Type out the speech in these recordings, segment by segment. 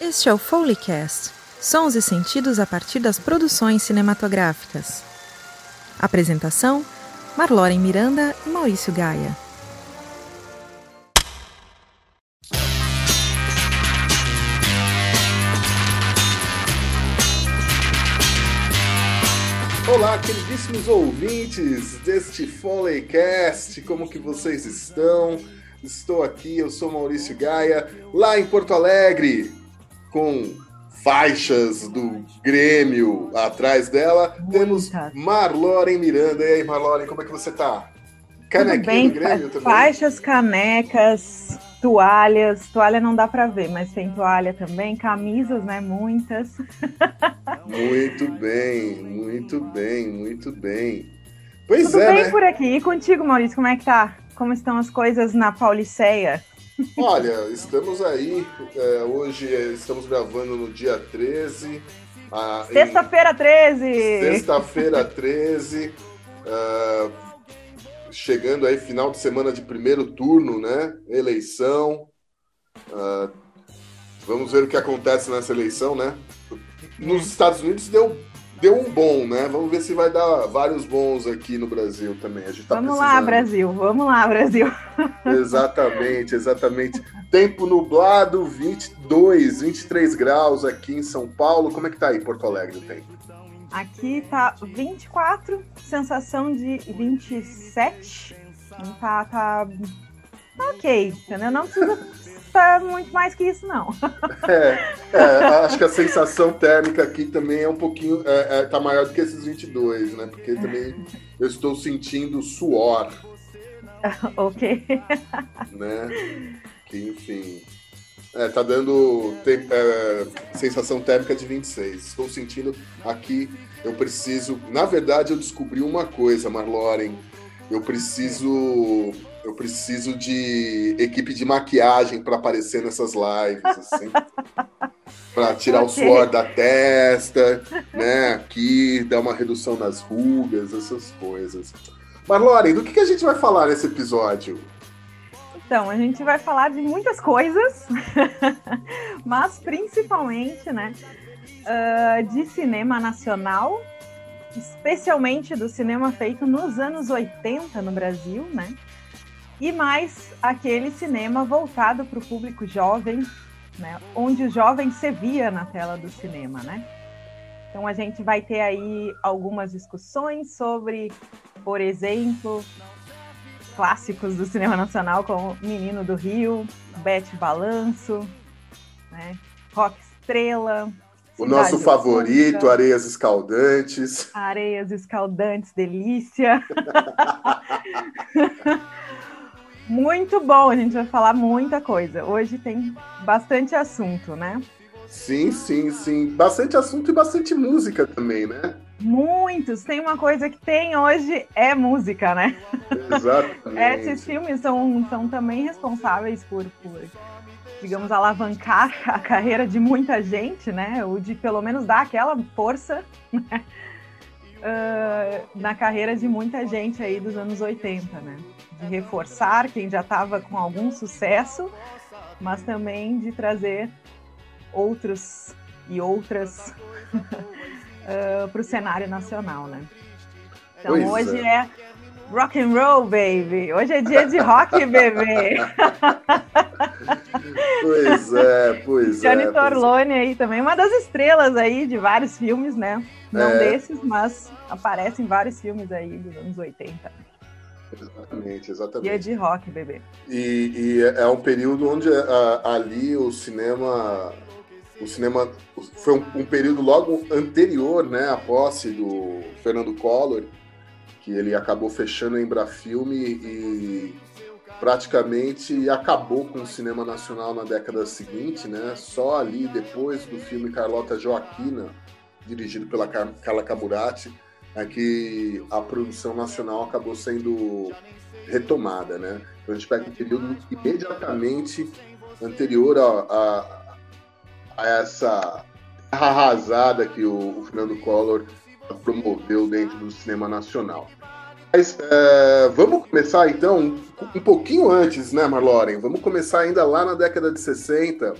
Este é o Foleycast, sons e sentidos a partir das produções cinematográficas. Apresentação: Marloren Miranda e Maurício Gaia. Olá, queridíssimos ouvintes deste Foleycast, como que vocês estão? Estou aqui, eu sou Maurício Gaia, lá em Porto Alegre, com faixas do Grêmio atrás dela. Muita. Temos Marloren Miranda. E aí, Marloren, como é que você tá? Canequinha do Grêmio também? Faixas, canecas, toalhas. Toalha não dá para ver, mas tem toalha também. Camisas, né? Muitas. Muito bem, muito bem, muito bem. Pois Tudo é, bem né? por aqui. E contigo, Maurício, como é que tá? Como estão as coisas na Pauliceia? Olha, estamos aí. É, hoje estamos gravando no dia 13. Ah, Sexta-feira 13! Sexta-feira 13. Uh, chegando aí, final de semana de primeiro turno, né? Eleição. Uh, vamos ver o que acontece nessa eleição, né? Nos Estados Unidos deu deu um bom, né? Vamos ver se vai dar vários bons aqui no Brasil também. A gente tá vamos precisando. lá, Brasil. Vamos lá, Brasil. Exatamente, exatamente. Tempo nublado, 22, 23 graus aqui em São Paulo. Como é que tá aí Porto Alegre o tempo? Aqui tá 24, sensação de 27. Tá, tá, tá ok, entendeu? Não precisa tá muito mais que isso, não. É, é, acho que a sensação térmica aqui também é um pouquinho. É, é, tá maior do que esses 22, né? Porque também eu estou sentindo suor. ok. Né? Que, enfim. É, tá dando tem, é, sensação térmica de 26. Estou sentindo aqui. Eu preciso. Na verdade, eu descobri uma coisa, Marloren. Eu preciso eu preciso de equipe de maquiagem para aparecer nessas lives, assim. para tirar okay. o suor da testa, né? Aqui, dar uma redução nas rugas, essas coisas. Marlore, do que, que a gente vai falar nesse episódio? Então, a gente vai falar de muitas coisas, mas principalmente, né, uh, de cinema nacional, especialmente do cinema feito nos anos 80 no Brasil, né? E mais aquele cinema voltado para o público jovem, né, onde o jovem se via na tela do cinema, né? Então a gente vai ter aí algumas discussões sobre, por exemplo, clássicos do cinema nacional como Menino do Rio, Bete Balanço, né, Rock Estrela, o nosso favorito, Areias Escaldantes. Areias Escaldantes, delícia. Muito bom, a gente vai falar muita coisa. Hoje tem bastante assunto, né? Sim, sim, sim. Bastante assunto e bastante música também, né? Muitos. Tem uma coisa que tem hoje é música, né? Exatamente. Esses filmes são, são também responsáveis por, por, digamos, alavancar a carreira de muita gente, né? Ou de pelo menos dar aquela força né? uh, na carreira de muita gente aí dos anos 80, né? De reforçar quem já estava com algum sucesso, mas também de trazer outros e outras uh, para o cenário nacional, né? Então pois hoje é. é rock and roll, baby. Hoje é dia de rock, bebê. pois é, pois Johnny é. Johnny Torlone aí também, uma das estrelas aí de vários filmes, né? Não é. desses, mas aparece em vários filmes aí dos anos 80. Exatamente, exatamente. E é de rock, bebê. E, e é um período onde a, ali o cinema. O cinema foi um, um, período logo anterior né, à posse do Fernando Collor, que ele acabou fechando a Embrafilme e praticamente acabou com o cinema nacional na década seguinte, né? Só ali depois do filme Carlota Joaquina, dirigido pela Carla Camurati, é que a produção nacional acabou sendo retomada, né? Então a gente pega um período imediatamente anterior a, a, a essa arrasada que o, o, Fernando Collor promoveu dentro do cinema nacional. Mas é, vamos começar então um pouquinho antes, né, Marloren? Vamos começar ainda lá na década de 60,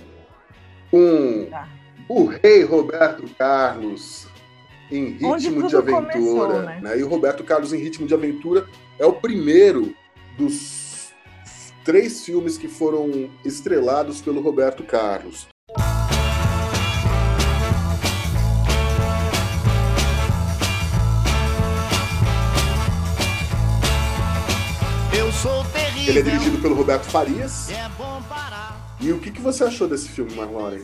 com tá. o rei Roberto Carlos em ritmo de aventura. Começou, né? Né? E o Roberto Carlos em ritmo de aventura é o primeiro dos três filmes que foram estrelados pelo Roberto Carlos. Ele é dirigido pelo Roberto Farias. É e o que, que você achou desse filme, Marlore?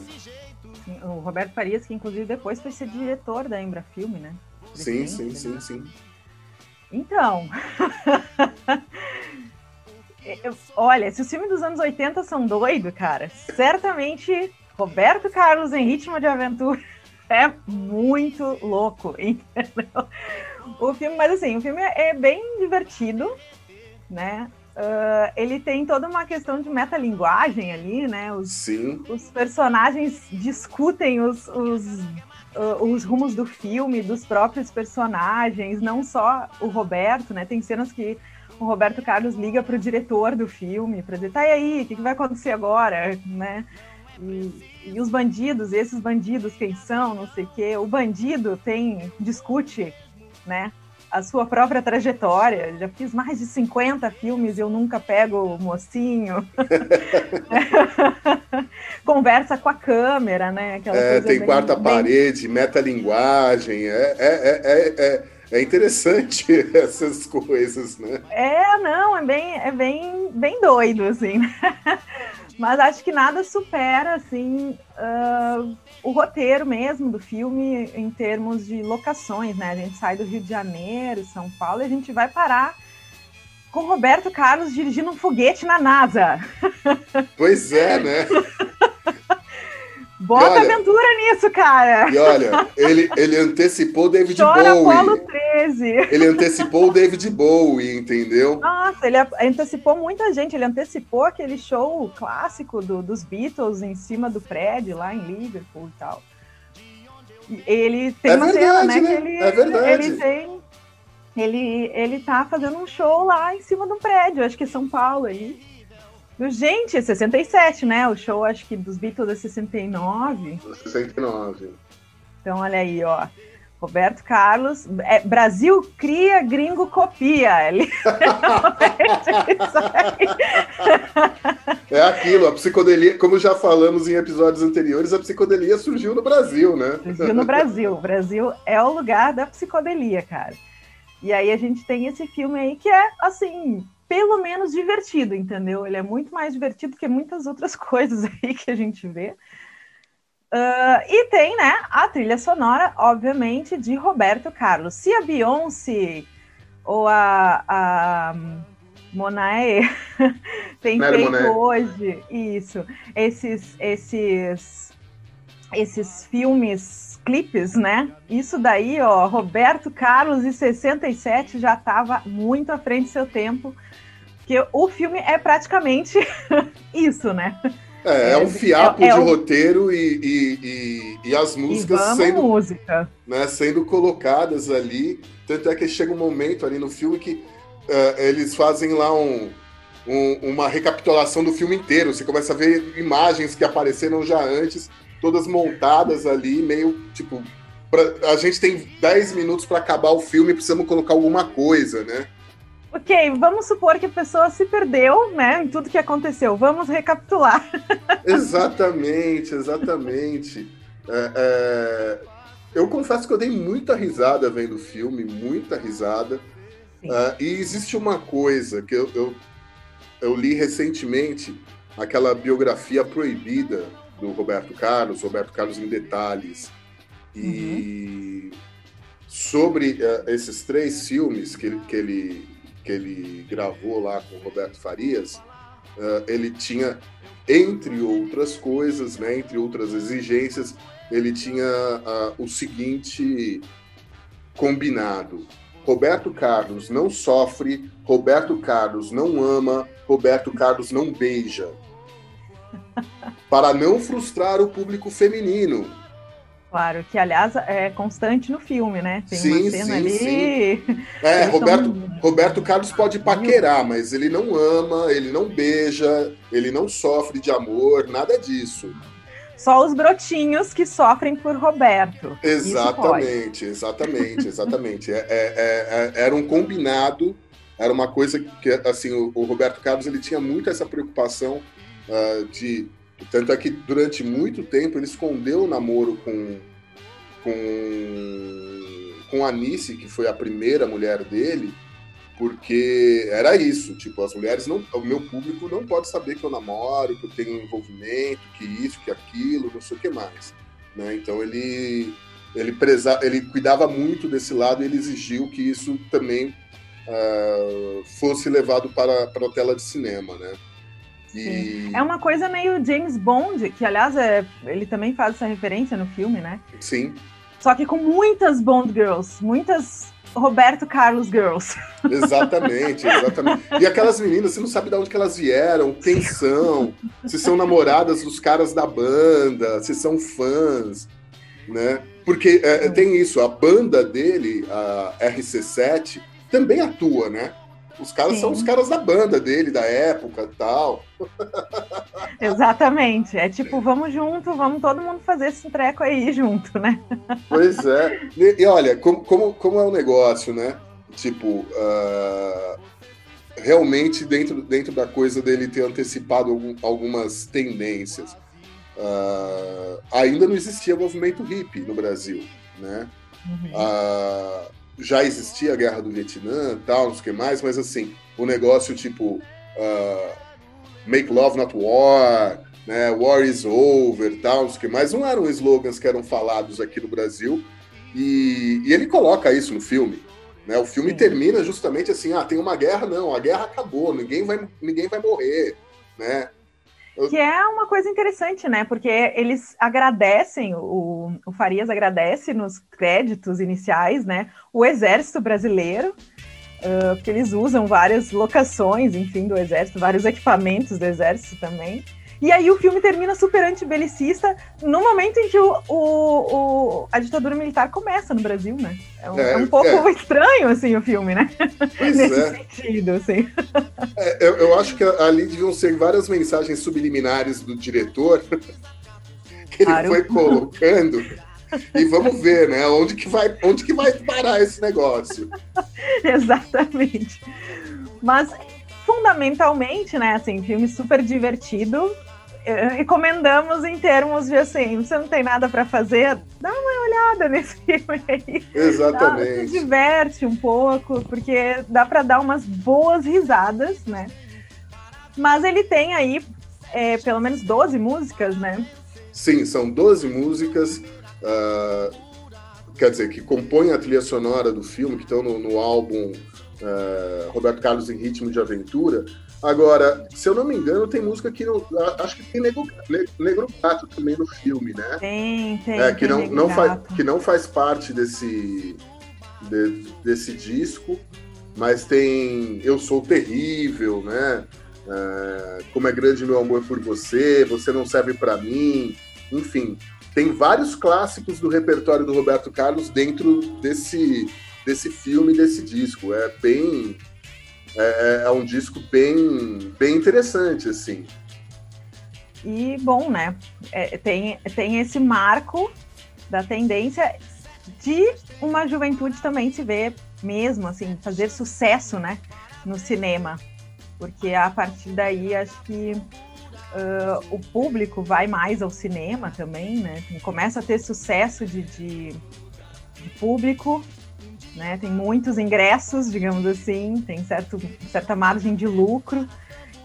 O Roberto Farias, que inclusive depois foi ser diretor da Embra Filme, né? Sim, sim, sim, sim. Então. Olha, se os filmes dos anos 80 são doidos, cara, certamente Roberto Carlos em Ritmo de Aventura é muito louco, entendeu? O filme, mas assim, o filme é bem divertido, né? Uh, ele tem toda uma questão de metalinguagem ali, né? Os, Sim. os personagens discutem os, os, uh, os rumos do filme, dos próprios personagens, não só o Roberto, né? Tem cenas que o Roberto Carlos liga para o diretor do filme para dizer, tá e aí, o que, que, vai acontecer agora, né? E, e, os bandidos, esses bandidos, quem são, não sei o quê. O bandido tem, discute, né? A sua própria trajetória. Já fiz mais de 50 filmes e eu nunca pego o mocinho. Conversa com a câmera, né? Aquela é, tem quarta bem... parede, metalinguagem. É, é, é, é, é interessante essas coisas, né? É, não, é bem, é bem, bem doido, assim. Mas acho que nada supera, assim, uh, o roteiro mesmo do filme em termos de locações, né? A gente sai do Rio de Janeiro, São Paulo, e a gente vai parar com Roberto Carlos dirigindo um foguete na NASA. Pois é, né? Bota olha, aventura nisso, cara. E olha, ele, ele antecipou David Chora Bowie. Apolo 13. Ele antecipou o David Bowie, entendeu? Nossa, ele antecipou muita gente. Ele antecipou aquele show clássico do, dos Beatles em cima do prédio lá em Liverpool e tal. Ele tem é uma verdade, cena, né? Que ele, é verdade. Ele tem. Ele, ele tá fazendo um show lá em cima do prédio, acho que é São Paulo aí. Gente, 67, né? O show, acho que dos Beatles é 69. 69. Então, olha aí, ó. Roberto Carlos, é, Brasil cria, gringo copia. Ele... é aquilo, a psicodelia, como já falamos em episódios anteriores, a psicodelia surgiu no Brasil, né? Surgiu no Brasil. O Brasil é o lugar da psicodelia, cara. E aí a gente tem esse filme aí que é, assim, pelo menos divertido, entendeu? Ele é muito mais divertido que muitas outras coisas aí que a gente vê. Uh, e tem, né, a trilha sonora, obviamente, de Roberto Carlos. Se a Beyoncé ou a, a Monae tem Mary feito Monet. hoje isso, esses, esses, esses filmes, clipes, né? Isso daí, ó, Roberto Carlos em 67 já estava muito à frente do seu tempo porque o filme é praticamente isso, né? É, é um fiapo é, é de roteiro e, e, e, e, as músicas sendo, música. Né, sendo colocadas ali. Tanto é que chega um momento ali no filme que uh, eles fazem lá um, um, uma recapitulação do filme inteiro. Você começa a ver imagens que apareceram já antes, todas montadas ali, meio tipo. Pra, a gente tem 10 minutos para acabar o filme, precisamos colocar alguma coisa, né? Ok, vamos supor que a pessoa se perdeu, né, em tudo que aconteceu. Vamos recapitular. exatamente, exatamente. É, é... Eu confesso que eu dei muita risada vendo o filme, muita risada. Uh, e existe uma coisa que eu, eu, eu, li recentemente, aquela biografia proibida do Roberto Carlos, Roberto Carlos em detalhes. E uhum. sobre uh, esses três filmes que que ele que ele gravou lá com o Roberto Farias, uh, ele tinha, entre outras coisas, né, entre outras exigências, ele tinha uh, o seguinte combinado. Roberto Carlos não sofre, Roberto Carlos não ama, Roberto Carlos não beija. Para não frustrar o público feminino. Claro, que aliás é constante no filme, né? Tem sim, uma cena sim, ali. Sim. É, Roberto, tão... Roberto Carlos pode paquerar, mas ele não ama, ele não beija, ele não sofre de amor, nada disso. Só os brotinhos que sofrem por Roberto. Exatamente, exatamente, exatamente. É, é, é, é, era um combinado, era uma coisa que, assim, o, o Roberto Carlos ele tinha muito essa preocupação uh, de. Tanto é que durante muito tempo ele escondeu o namoro com, com, com a Anice, que foi a primeira mulher dele, porque era isso, tipo, as mulheres não, o meu público não pode saber que eu namoro, que eu tenho envolvimento, que isso, que aquilo, não sei o que mais, né? Então ele ele preza, ele cuidava muito desse lado e ele exigiu que isso também uh, fosse levado para, para a tela de cinema, né? E... É uma coisa meio James Bond, que aliás é, ele também faz essa referência no filme, né? Sim. Só que com muitas Bond Girls, muitas Roberto Carlos Girls. Exatamente, exatamente. E aquelas meninas, você não sabe de onde que elas vieram, quem são, se são namoradas dos caras da banda, se são fãs, né? Porque é, tem isso, a banda dele, a RC7, também atua, né? Os caras Sim. são os caras da banda dele, da época e tal. Exatamente. É tipo, vamos junto, vamos todo mundo fazer esse treco aí junto, né? Pois é. E, e olha, como, como, como é o um negócio, né? Tipo, uh, realmente dentro, dentro da coisa dele ter antecipado algum, algumas tendências. Uh, ainda não existia movimento hippie no Brasil, né? Uhum. Uh, já existia a guerra do Vietnã, tal, não sei o que mais, mas assim, o negócio tipo uh, Make Love Not War, né, War is Over, tal, não sei o que mais, não eram slogans que eram falados aqui no Brasil, e, e ele coloca isso no filme. Né? O filme Sim. termina justamente assim, ah, tem uma guerra, não, a guerra acabou, ninguém vai, ninguém vai morrer, né? Que é uma coisa interessante, né? Porque eles agradecem, o, o Farias agradece nos créditos iniciais, né? O Exército Brasileiro, uh, porque eles usam várias locações, enfim, do Exército, vários equipamentos do Exército também. E aí o filme termina super antibelicista no momento em que o, o, o, a ditadura militar começa no Brasil, né? É um, é, é um pouco é. estranho, assim, o filme, né? Pois Nesse é. sentido, assim. É, eu, eu, acho que ali deviam ser várias mensagens subliminares do diretor que ele claro. foi colocando. E vamos ver, né? Onde que vai, onde que vai parar esse negócio? Exatamente. Mas fundamentalmente, né, assim, filme super divertido, eh, recomendamos em termos de assim, você não tem nada para fazer, dá uma olhada nesse filme aí. Exatamente. Dá, se diverte um pouco, porque dá para dar umas boas risadas, né? Mas ele tem aí é, pelo menos 12 músicas, né? Sim, são 12 músicas. Uh, quer dizer, que compõem a trilha sonora do filme, que estão no, no álbum uh, Roberto Carlos em Ritmo de Aventura. Agora, se eu não me engano, tem música que não. Acho que tem Negro, Negro Gato também no filme, né? Tem, tem. É, que, tem não, não faz, que não faz parte desse, de, desse disco, mas tem Eu Sou Terrível, né? É, Como é Grande Meu Amor por Você, Você Não Serve para Mim, enfim. Tem vários clássicos do repertório do Roberto Carlos dentro desse, desse filme, desse disco. É bem é, é, é um disco bem, bem interessante, assim. E bom, né? É, tem, tem esse marco da tendência de uma juventude também se ver mesmo, assim, fazer sucesso, né? No cinema. Porque a partir daí acho que uh, o público vai mais ao cinema também, né? Começa a ter sucesso de, de, de público né? Tem muitos ingressos, digamos assim, tem certo, certa margem de lucro,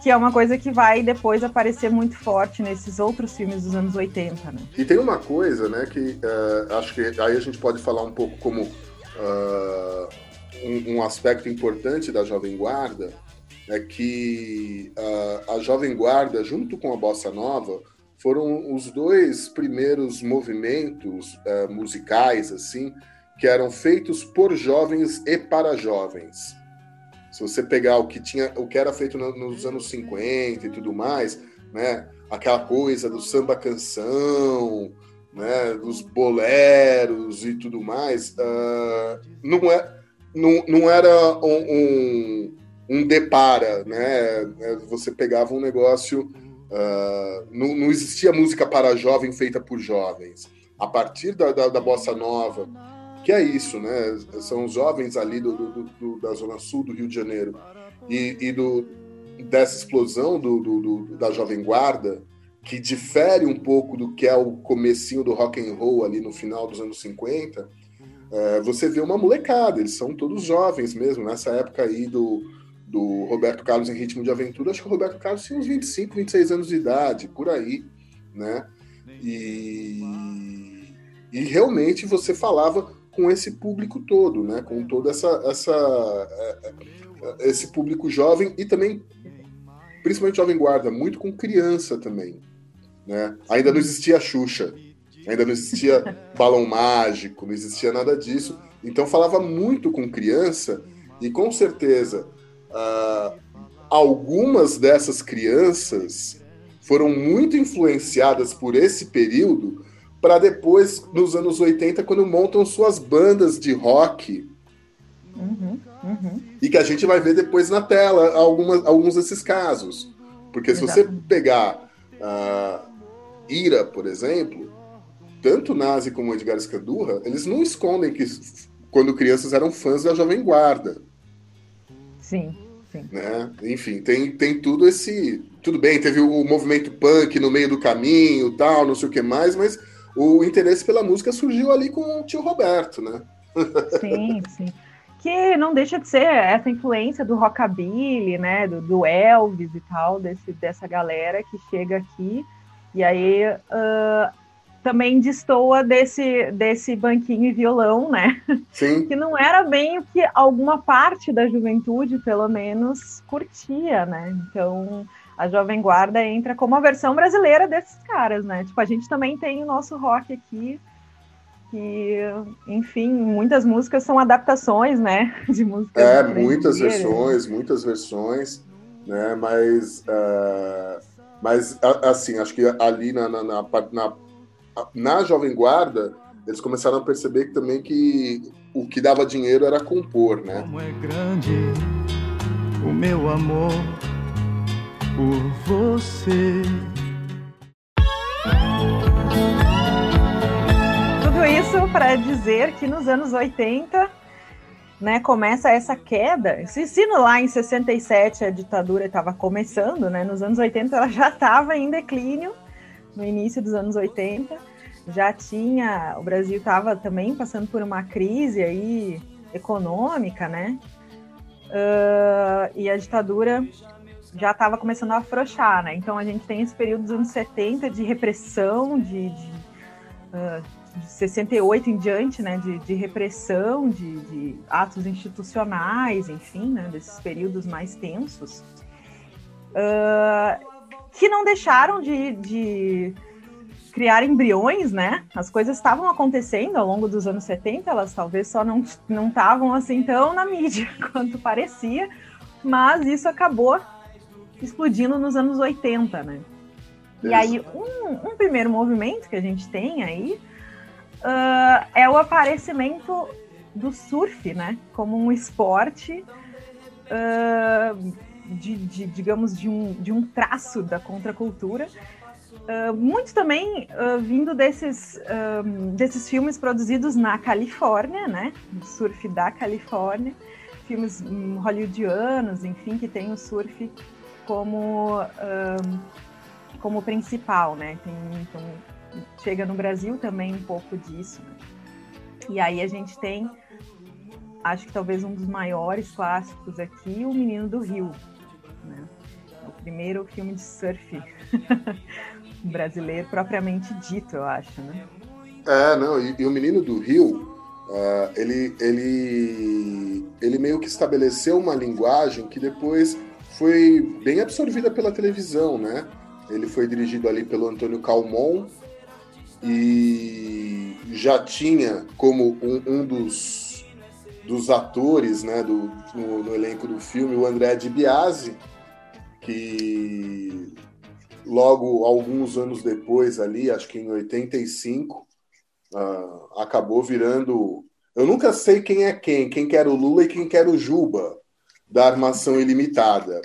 que é uma coisa que vai depois aparecer muito forte nesses outros filmes dos anos 80, né? E tem uma coisa, né, que uh, acho que aí a gente pode falar um pouco como uh, um, um, aspecto importante da Jovem Guarda, é que uh, a Jovem Guarda, junto com a Bossa Nova, foram os dois primeiros movimentos musicais, assim, que eram feitos por jovens e para jovens. Se você pegar o que tinha, o que era feito nos anos 50 e tudo mais, né, aquela coisa do samba canção, né, dos boleros e tudo mais, uh, não, é, não, não era um, um, um depara, né? Você pegava um negócio Uh, não, não, existia música para jovem feita por jovens. A partir da, da, da bossa nova, que é isso, né? São os jovens ali do, do, do, da zona sul do Rio de Janeiro e, e do, dessa explosão do, da jovem guarda, que difere um pouco do que é o comecinho do rock and roll ali no final dos anos 50, é, você vê uma molecada, eles são todos jovens mesmo, nessa época aí do, do Roberto Carlos em Ritmo de Aventura, acho que o Roberto Carlos tinha uns 25, 26 anos de idade, por aí, né? E, e realmente você falava com esse público todo, né? Com todo essa, essa, é, esse público jovem e também, principalmente jovem guarda, muito com criança também, né? Ainda não existia Xuxa, ainda não existia balão mágico, não existia nada disso. Então falava muito com criança e com certeza uh, algumas dessas crianças foram muito influenciadas por esse período para depois, nos anos 80, quando montam suas bandas de rock. Uhum, uhum. E que a gente vai ver depois na tela algumas, alguns desses casos. Porque se Exato. você pegar uh, Ira, por exemplo, tanto Nazi como Edgar Escandurra, eles não escondem que quando crianças eram fãs da Jovem Guarda. Sim. Sim. Né? Enfim, tem, tem tudo esse. Tudo bem, teve o movimento punk no meio do caminho, tal, não sei o que mais, mas o interesse pela música surgiu ali com o tio Roberto, né? Sim, sim. Que não deixa de ser essa influência do rockabilly, né? Do, do Elvis e tal, desse, dessa galera que chega aqui. E aí uh, também destoa desse, desse banquinho e violão, né? Sim. Que não era bem o que alguma parte da juventude, pelo menos, curtia, né? Então, a Jovem Guarda entra como a versão brasileira desses caras, né? Tipo, a gente também tem o nosso rock aqui, que, enfim, muitas músicas são adaptações, né? De músicas. É, muitas versões, muitas versões, né? Mas, uh, mas assim, acho que ali na, na, na, na na Jovem Guarda, eles começaram a perceber que, também que o que dava dinheiro era compor, né? Como é grande o meu amor por você. Tudo isso para dizer que nos anos 80 né, começa essa queda. Se, se lá em 67 a ditadura estava começando, né, nos anos 80 ela já estava em declínio no início dos anos 80. Já tinha, o Brasil estava também passando por uma crise aí econômica, né? Uh, e a ditadura já estava começando a afrouxar, né? Então a gente tem esse período dos anos 70 de repressão, de, de, uh, de 68 em diante, né? De, de repressão, de, de, atos institucionais, enfim, né? Desses períodos mais tensos. Uh, que não deixaram de, de criar embriões, né? As coisas estavam acontecendo ao longo dos anos 70, elas talvez só não não estavam assim tão na mídia quanto parecia, mas isso acabou explodindo nos anos 80, né? E aí, um, um, primeiro movimento que a gente tem aí uh, é o aparecimento do surf, né? Como um esporte uh, de, de, digamos, de um, de um traço da contracultura. Uh, muito também uh, vindo desses, um, desses filmes produzidos na Califórnia, né? Surf da Califórnia, filmes um, hollywoodianos, enfim, que tem o surf como, um, como principal, né? Tem, então, chega no Brasil também um pouco disso. Né? E aí a gente tem, acho que talvez um dos maiores clássicos aqui, O Menino do Rio, né? É o primeiro filme de surf brasileiro propriamente dito, eu acho, né? É, não, e, e o Menino do Rio, uh, ele, ele, ele meio que estabeleceu uma linguagem que depois foi bem absorvida pela televisão, né? Ele foi dirigido ali pelo Antônio Calmon e já tinha como um, um dos, dos atores né, do, no, no, elenco do filme o André Di Biasi, que logo alguns anos depois ali, acho que em 85, uh, acabou virando. Eu nunca sei quem é quem, quem quer o Lula e quem quer o Juba da armação ilimitada.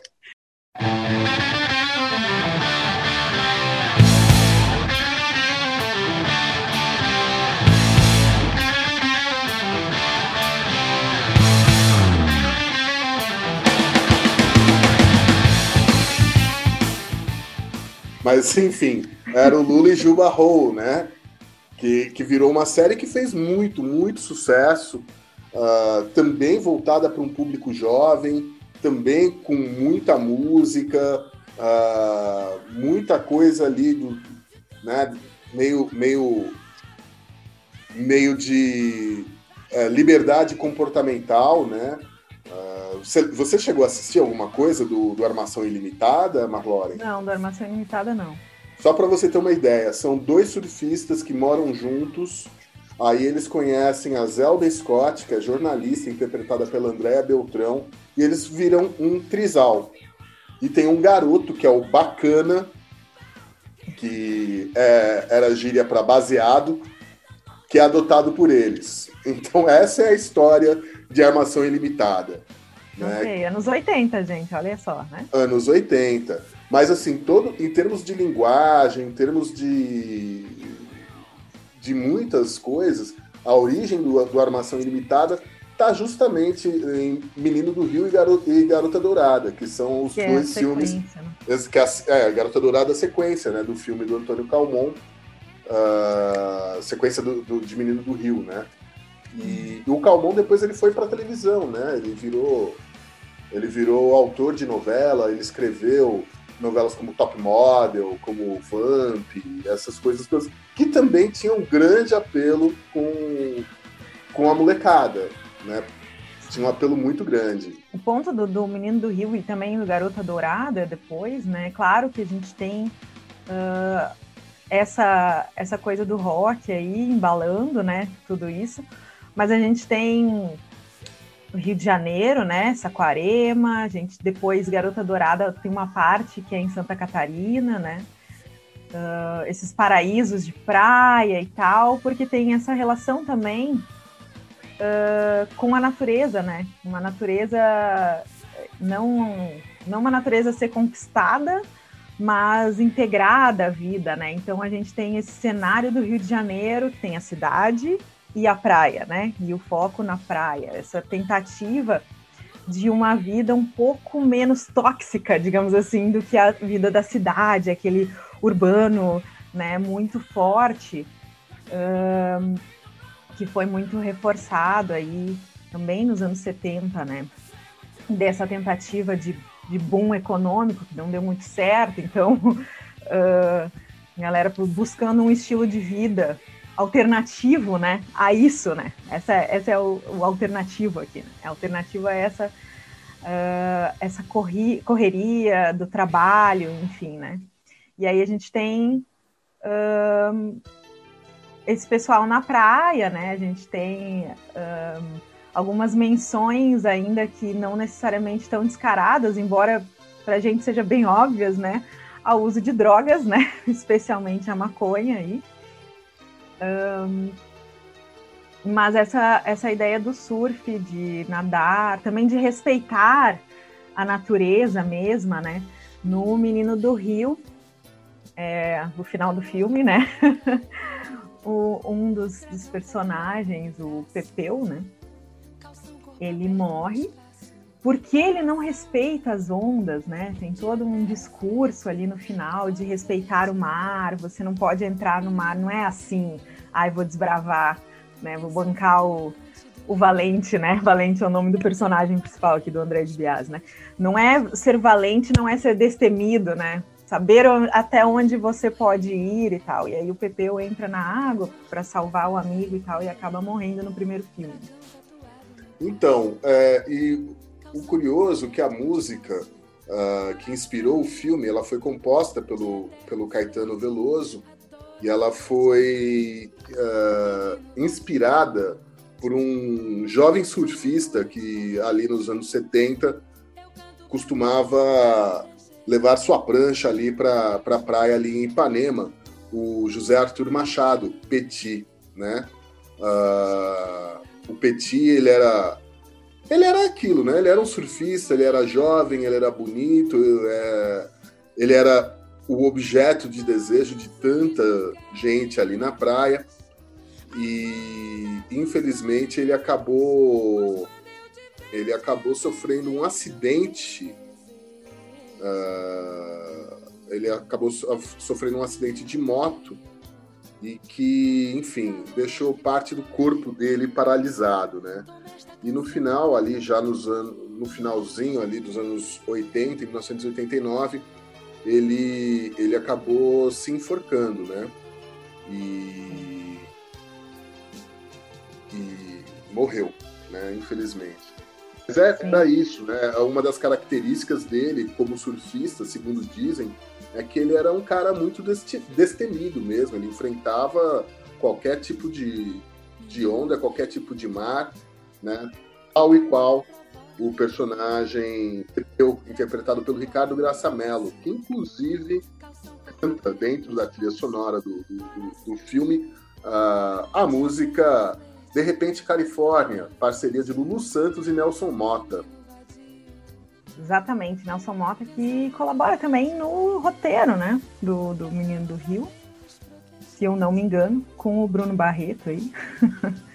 Mas, enfim, era o Lula e Juba Hole, né? Que, que virou uma série que fez muito, muito sucesso, uh, também voltada para um público jovem, também com muita música, uh, muita coisa ali do, né, meio, meio, meio de uh, liberdade comportamental, né? Uh, você, você, chegou a assistir alguma coisa do, do Armação Ilimitada, Marlore? Não, do Armação Ilimitada não. Só para você ter uma ideia, são dois surfistas que moram juntos. Aí eles conhecem a Zelda Scott, que é jornalista, interpretada pela Andréa Beltrão, e eles viram um trisal. E tem um garoto que é o Bacana, que é, era gíria para baseado, que é adotado por eles. Então essa é a história de Armação Ilimitada. Né? Anos 80, gente, olha só, né? Anos 80. Mas assim, todo, em termos de linguagem, em termos de, de muitas coisas, a origem do, do Armação Ilimitada está justamente em Menino do Rio e Garota, e Garota Dourada, que são os que é dois é filmes. Né? Que é, é, Garota Dourada é a sequência né, do filme do Antônio Calmon, uh, sequência do, do, de Menino do Rio, né? E, e o Calmon depois ele foi para televisão, né? Ele virou ele virou autor de novela, ele escreveu novelas como Top Model, como Vamp, essas coisas todas, que também tinham um grande apelo com, com a molecada né? Tinha um apelo muito grande. O ponto do, do Menino do Rio e também do Garota Dourada depois, né? Claro que a gente tem uh, essa, essa coisa do rock aí embalando, né? Tudo isso. Mas a gente tem Rio de Janeiro, né? Saquarema, a gente depois Garota Dourada tem uma parte que é em Santa Catarina, né? Uh, esses paraísos de praia e tal, porque tem essa relação também uh, com a natureza, né? Uma natureza não não uma natureza ser conquistada, mas integrada à vida, né? Então a gente tem esse cenário do Rio de Janeiro, tem a cidade e a praia, né? E o foco na praia, essa tentativa de uma vida um pouco menos tóxica, digamos assim, do que a vida da cidade, aquele urbano, né, muito forte. Um, que foi muito reforçado aí também nos anos 70, né? Dessa tentativa de, de boom econômico que não deu muito certo, então uh, galera buscando um estilo de vida alternativo, né? A isso, né? Essa, essa é o, o alternativo aqui. Né? A alternativa é essa uh, essa corri, correria do trabalho, enfim, né? E aí a gente tem uh, esse pessoal na praia, né? A gente tem um, algumas menções ainda que não necessariamente estão descaradas, embora para a gente seja bem óbvias, né? Ao uso de drogas, né? Especialmente a maconha aí. Um, mas essa, essa ideia do surf, de nadar, também de respeitar a natureza mesma, né? No Menino do Rio, é, no final do filme, né? o, um dos, dos, personagens, o Pepeu, né? Ele morre porque ele não respeita as ondas, né? Tem todo um discurso ali no final de respeitar o mar, você não pode entrar no mar, não é assim, ai, vou desbravar, né? Vou bancar o, o Valente, né? Valente é o nome do personagem principal aqui do André de Bias, né? Não é ser valente, não é ser destemido, né? saber até onde você pode ir e tal. E aí o Pepeu entra na água para salvar o amigo e tal e acaba morrendo no primeiro filme. Então, é, e o curioso é que a música uh, que inspirou o filme, ela foi composta pelo, pelo Caetano Veloso e ela foi uh, inspirada por um jovem surfista que ali nos anos 70 costumava levar sua prancha ali para a pra praia ali em Ipanema, o José Arthur Machado, Petit, né? Uh, o Petit, ele era ele era aquilo, né? Ele era um surfista, ele era jovem, ele era bonito, é, ele era o objeto de desejo de tanta gente ali na praia. E infelizmente ele acabou ele acabou sofrendo um acidente uh, ele acabou sofrendo um acidente de moto e que, enfim, deixou parte do corpo dele paralisado, né? E no final ali, já nos anos, no finalzinho ali dos anos 80, em 1989, ele ele acabou se enforcando, né? E e morreu, né? Infelizmente. Mas é para isso, né? Uma das características dele como surfista, segundo dizem, é que ele era um cara muito destemido mesmo. Ele enfrentava qualquer tipo de, de onda, qualquer tipo de mar, né? Tal e qual o personagem interpretado pelo Ricardo Graça Mello, que inclusive canta dentro da trilha sonora do, do, do filme uh, a música De Repente Califórnia, parceria de Lulu Santos e Nelson Mota. Exatamente, Nelson Mota que colabora também no roteiro, né, do, do Menino do Rio, se eu não me engano, com o Bruno Barreto aí.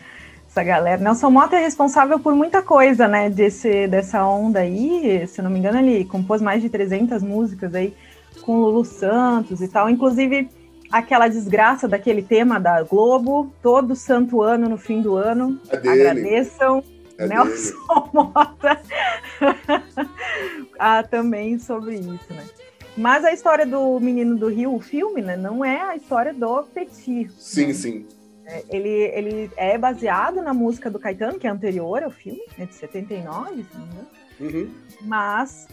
Essa galera. Nelson Mota é responsável por muita coisa, né, desse, dessa onda aí, se não me engano ele compôs mais de 300 músicas aí com Lulu Santos e tal, inclusive aquela desgraça daquele tema da Globo, todo santo ano no fim do ano, é agradeçam é Nelson dele. Mota ah, também sobre isso, né? Mas a história do Menino do Rio, o filme, né, não é a história do Petit. Sim, né? sim. É, ele, ele é baseado na música do Caetano, que é anterior ao filme, é de 79, se não me engano. Uhum. Mas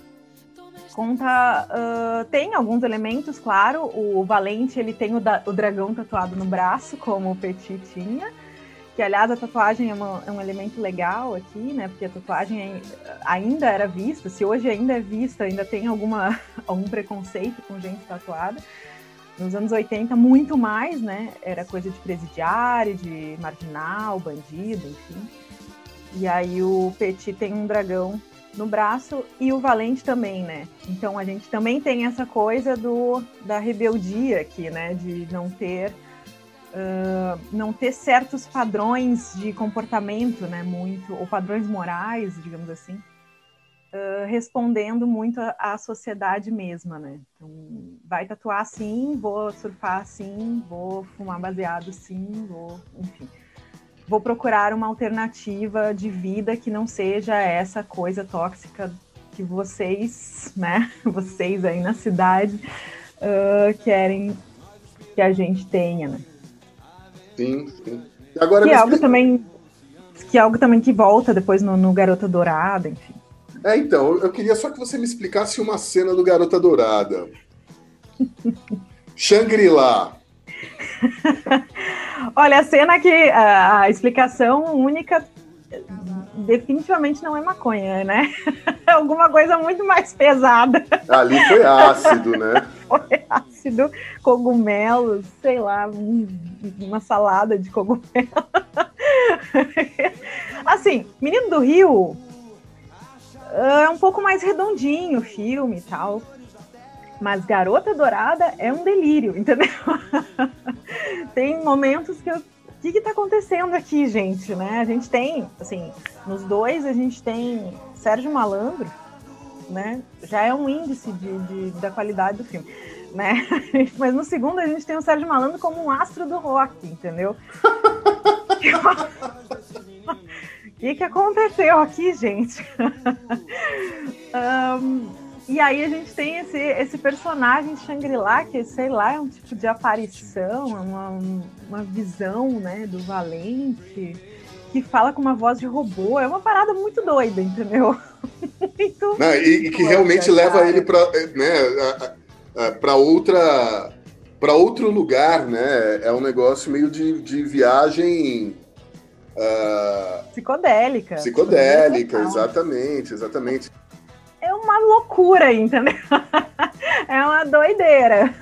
conta uh, tem alguns elementos, claro. O Valente ele tem o, da, o dragão tatuado no braço, como o Petit tinha que aliás a tatuagem é, uma, é, um elemento legal aqui, né? Porque a tatuagem é, ainda era vista, se hoje ainda é vista, ainda tem alguma, algum preconceito com gente tatuada. Nos anos 80, muito mais, né? Era coisa de presidiário, de marginal, bandido, enfim. E aí o Petit tem um dragão no braço e o Valente também, né? Então a gente também tem essa coisa do da rebeldia aqui, né? De não ter uh, não ter certos padrões de comportamento, né, muito, ou padrões morais, digamos assim, uh, respondendo muito à sociedade mesma, né. Então, vai tatuar sim, vou surfar sim, vou fumar baseado sim, vou, enfim. Vou procurar uma alternativa de vida que não seja essa coisa tóxica que vocês, né, vocês aí na cidade, uh, querem que a gente tenha, né. Sim, sim. E agora que é algo também que é algo também que volta depois no, no, Garota Dourada, enfim. É, então, eu queria só que você me explicasse uma cena do Garota Dourada. Shangri-La. Olha, a cena que a, a explicação única definitivamente não é maconha, né? É alguma coisa muito mais pesada. Ali foi ácido, né? Foi ácido, cogumelos, sei lá, uma salada de cogumelo. Assim, Menino do Rio é um pouco mais redondinho o filme e tal. Mas Garota Dourada é um delírio, entendeu? Tem momentos que eu o que está acontecendo aqui, gente, né? A gente tem, assim, nos dois a gente tem Sérgio Malandro, né? Já é um índice de, de, da qualidade do filme, né? Mas no segundo a gente tem o Sérgio Malandro como um astro do rock, entendeu? O que, que aconteceu aqui, gente? um, E aí a gente tem esse, esse personagem Shangri-La, que, sei lá, é um tipo de aparição, é uma, uma visão, né, do Valente, que fala com uma voz de robô. É uma parada muito doida, entendeu? muito Não, e, e, que realmente leva ele para né, para outra para outro lugar, né? É um negócio meio de, de viagem uh... psicodélica. Psicodélica, exatamente, exatamente é uma loucura, entendeu? é uma doideira.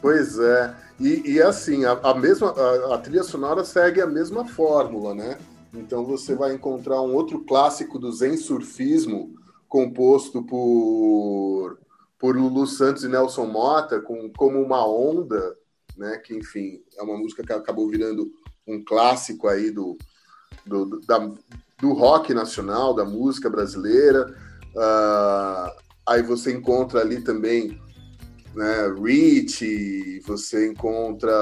Pois é. E, e assim, a, a mesma a, a, trilha sonora segue a mesma fórmula, né? Então você vai encontrar um outro clássico do Zen Surfismo, composto por, por Lulu Santos e Nelson Mota, com Como Uma Onda, né? Que, enfim, é uma música que acabou virando um clássico aí do, do, da, do rock nacional, da música brasileira. Uh, aí você encontra ali também né, Rich, você encontra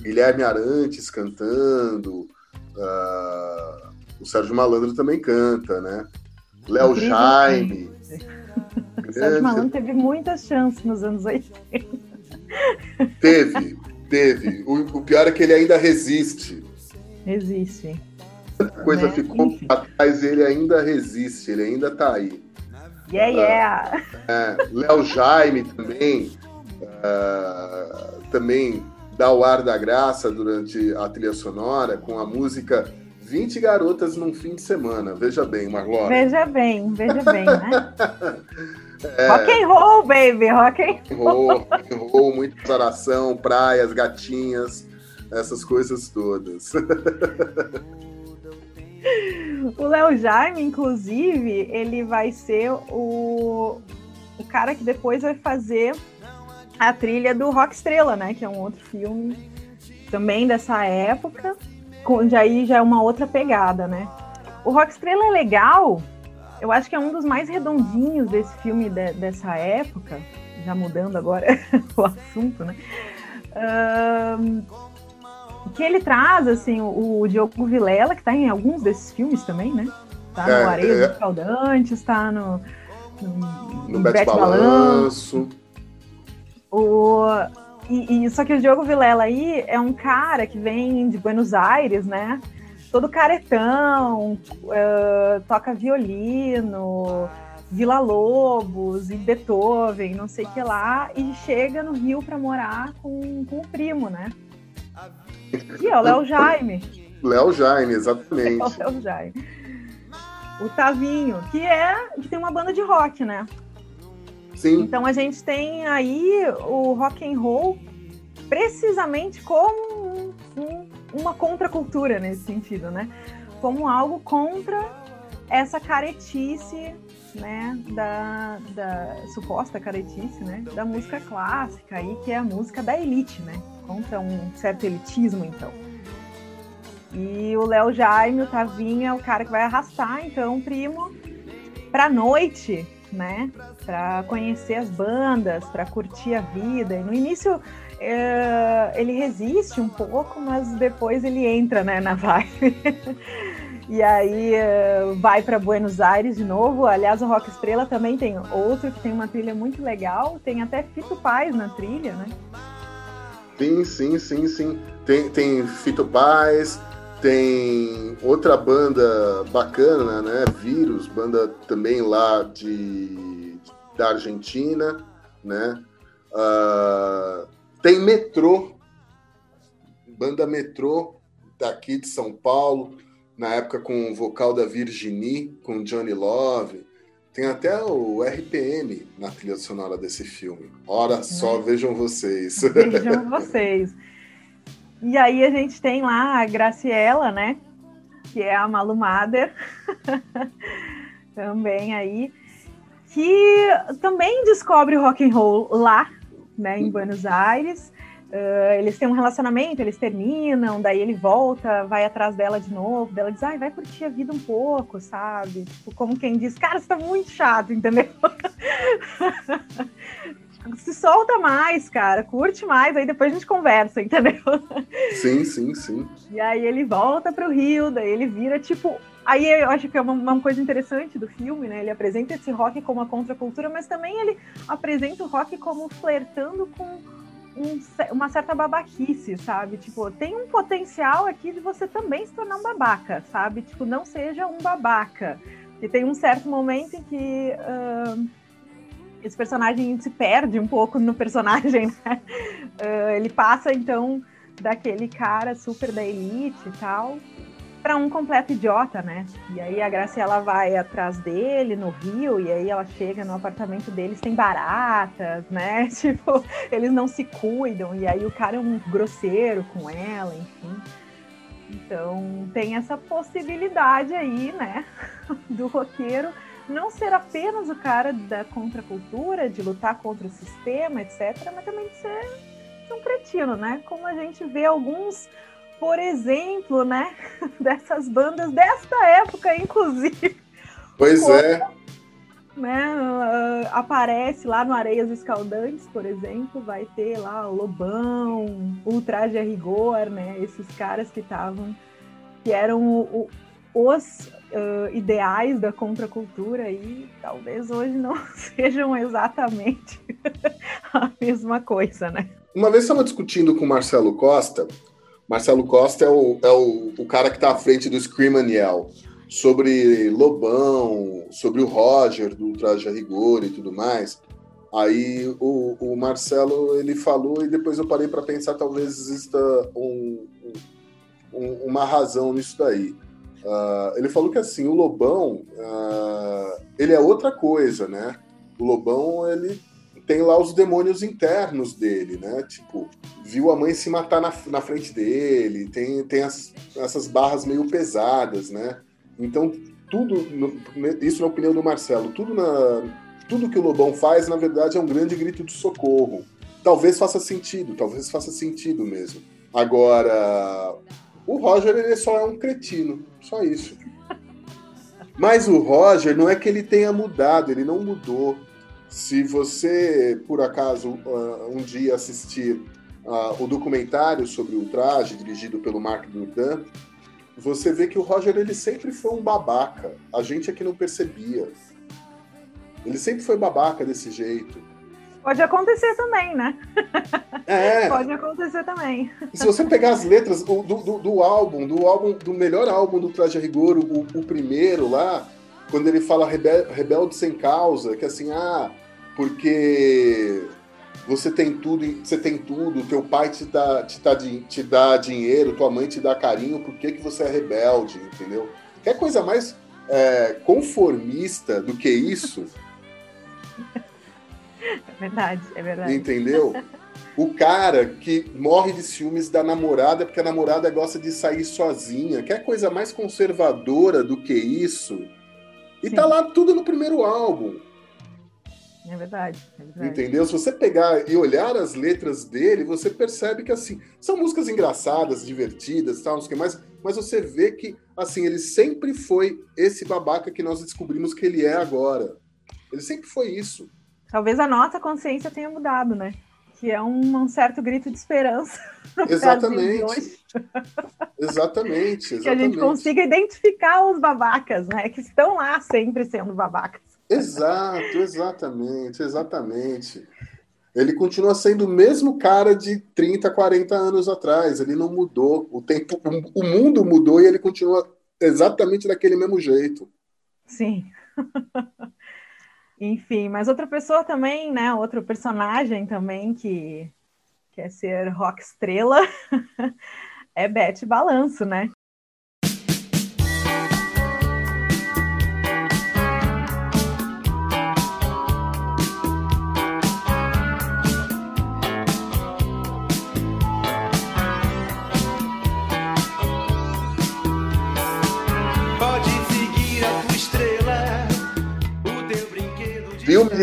Guilherme Arantes cantando, uh, o Sérgio Malandro também canta, né? Léo Jaime. O Sérgio Malandro teve muitas chances nos anos 80. Teve, teve. O, o pior é que ele ainda resiste. Resiste. A coisa né? ficou Enfim. atrás, ele ainda resiste, ele ainda tá aí. Yeah, yeah. É, Léo Jaime também, uh, também dá o ar da graça durante a trilha sonora com a música 20 garotas num fim de semana. Veja bem, Marlon. Veja bem, veja bem, né? é... Rock and roll, baby, rock and roll. Rock and roll, muita exploração, praias, gatinhas, essas coisas todas. o Léo Jaime, inclusive, ele vai ser o, o cara que depois vai fazer a trilha do Rock Estrela, né? Que é um outro filme também dessa época onde aí já é uma outra pegada, né? O Rock Estrela é legal, eu acho que é um dos mais redondinhos desse filme de, dessa época, já mudando agora o assunto, né? Que ele traz, assim, o, o Diogo Vilela, que está em alguns desses filmes também, né? Tá no é, Areia é... dos Caldantes, está no, no, no Bete Balanço. O, e, e, só que o Diogo Vilela aí é um cara que vem de Buenos Aires, né? Todo caretão, uh, toca violino, Vila Lobos e Beethoven, não sei o que lá, e chega no Rio para morar com, com o primo, né? E é o Léo Jaime. Léo Jaime, exatamente. É o Léo Jaime. O Tavinho, que é que tem uma banda de rock, né? Sim. Então a gente tem aí o rock and roll precisamente como um, um, uma contracultura nesse sentido, né? Como algo contra essa caretice, né, da, da suposta caretice, né, da música clássica aí, que é a música da elite, né? Contra um certo elitismo, então. E o Léo Jaime, o Tavinho, é o cara que vai arrastar, então, o primo, pra noite, né? Para conhecer as bandas, para curtir a vida. E no início é, ele resiste um pouco, mas depois ele entra né, na vibe. e aí é, vai para Buenos Aires de novo. Aliás, o Rock Estrela também tem outro que tem uma trilha muito legal. Tem até Fito Paz na trilha, né? Sim, sim, sim, sim. Tem, tem Fito Paz, tem outra banda bacana, né? Vírus, banda também lá de, da Argentina, né? Uh, tem Metrô, banda Metrô daqui de São Paulo, na época com o vocal da Virginie, com Johnny Love. Tem até o RPM na trilha sonora desse filme. Ora só, né? vejam vocês. Vejam vocês. E aí a gente tem lá a Graciela, né? Que é a Malu Mader. também aí. Que também descobre rock and roll lá, né? Em Buenos Aires. Uh, eles têm um relacionamento, eles terminam, daí ele volta, vai atrás dela de novo, dela diz, ai, vai curtir a vida um pouco, sabe? Tipo, como quem diz, cara, você tá muito chato, entendeu? se solta mais, cara, curte mais, aí depois a gente conversa, entendeu? Sim, sim, sim. E aí ele volta pro Rio, daí ele vira tipo. Aí eu acho que é uma, uma coisa interessante do filme, né? Ele apresenta esse rock como a contracultura, mas também ele apresenta o rock como flertando com um, uma certa babaquice, sabe? Tipo, tem um potencial aqui de você também se tornar um babaca, sabe? Tipo, não seja um babaca. E tem um certo momento em que. Uh, esse personagem se perde um pouco no personagem, né? Uh, ele passa, então, daquele cara super da elite e tal, para um completo idiota, né? E aí a Graciela vai atrás dele no Rio, e aí ela chega no apartamento deles, tem baratas, né? Tipo, eles não se cuidam, e aí o cara é um grosseiro com ela, enfim. Então tem essa possibilidade aí, né? Do roqueiro não ser apenas o cara da contracultura, de lutar contra o sistema, etc., mas também de ser, um cretino, né? Como a gente vê alguns, por exemplo, né, dessas bandas desta época, inclusive. Pois é. né, uh, aparece lá no Areias Escaldantes, por exemplo, vai ter lá o Lobão, Ultraje a Rigor, né? Esses caras que estavam, que eram o, o, os uh, ideais da contracultura e talvez hoje não sejam exatamente a mesma coisa, né? Uma vez estava discutindo com o Marcelo Costa, Marcelo Costa é o, é o, o cara que está à frente do Scream and sobre Lobão, sobre o Roger do Traje a Rigor e tudo mais. Aí o, o Marcelo ele falou e depois eu parei para pensar talvez exista um, um, uma razão nisso daí. Uh, ele falou que assim o Lobão uh, ele é outra coisa, né? O Lobão ele tem lá os demônios internos dele, né? Tipo, viu a mãe se matar na, na frente dele, tem, tem as, essas barras meio pesadas, né? Então, tudo, isso na opinião do Marcelo, tudo, na, tudo que o Lobão faz, na verdade, é um grande grito de socorro. Talvez faça sentido, talvez faça sentido mesmo. Agora, o Roger, ele só é um cretino, só isso. Mas o Roger, não é que ele tenha mudado, ele não mudou. Se você, por acaso, ah, um dia assistir uh, o documentário sobre o traje, dirigido pelo Mark Durdan, você vê que o Roger ele sempre foi um babaca. A gente aqui não percebia. Ele sempre foi babaca desse jeito. Pode acontecer também, né? É. Pode acontecer também. Se você pegar as letras do, do, do, álbum, do álbum, do melhor álbum do Traje Rigor, o, o primeiro lá, quando ele fala rebel, rebelde sem causa, que assim, ah, porque você tem tudo, você tem tudo, teu pai te dá, te dá, te dá dinheiro, tua mãe te dá carinho, por que, que você é rebelde, entendeu? Quer coisa mais é, conformista do que isso? É verdade, é verdade. Entendeu? O cara que morre de ciúmes da namorada porque a namorada gosta de sair sozinha. Quer coisa mais conservadora do que isso? E Sim. tá lá tudo no primeiro álbum. É verdade, é verdade. Entendeu? Se você pegar e olhar as letras dele, você percebe que assim, são músicas engraçadas, divertidas, tal, não sei o que mais, mas você vê que assim, ele sempre foi esse babaca que nós descobrimos que ele é agora. Ele sempre foi isso. Talvez a nossa consciência tenha mudado, né? Que é um, um certo grito de esperança. Exatamente. exatamente, exatamente. Que a gente consiga identificar os babacas, né? Que estão lá sempre sendo babacas. Exato, exatamente, exatamente. Ele continua sendo o mesmo cara de 30, 40 anos atrás. Ele não mudou. O tempo, o mundo mudou e ele continua exatamente daquele mesmo jeito. Sim. Enfim, mas outra pessoa também, né? Outro personagem também que quer ser rock estrela é Beth Balanço, né?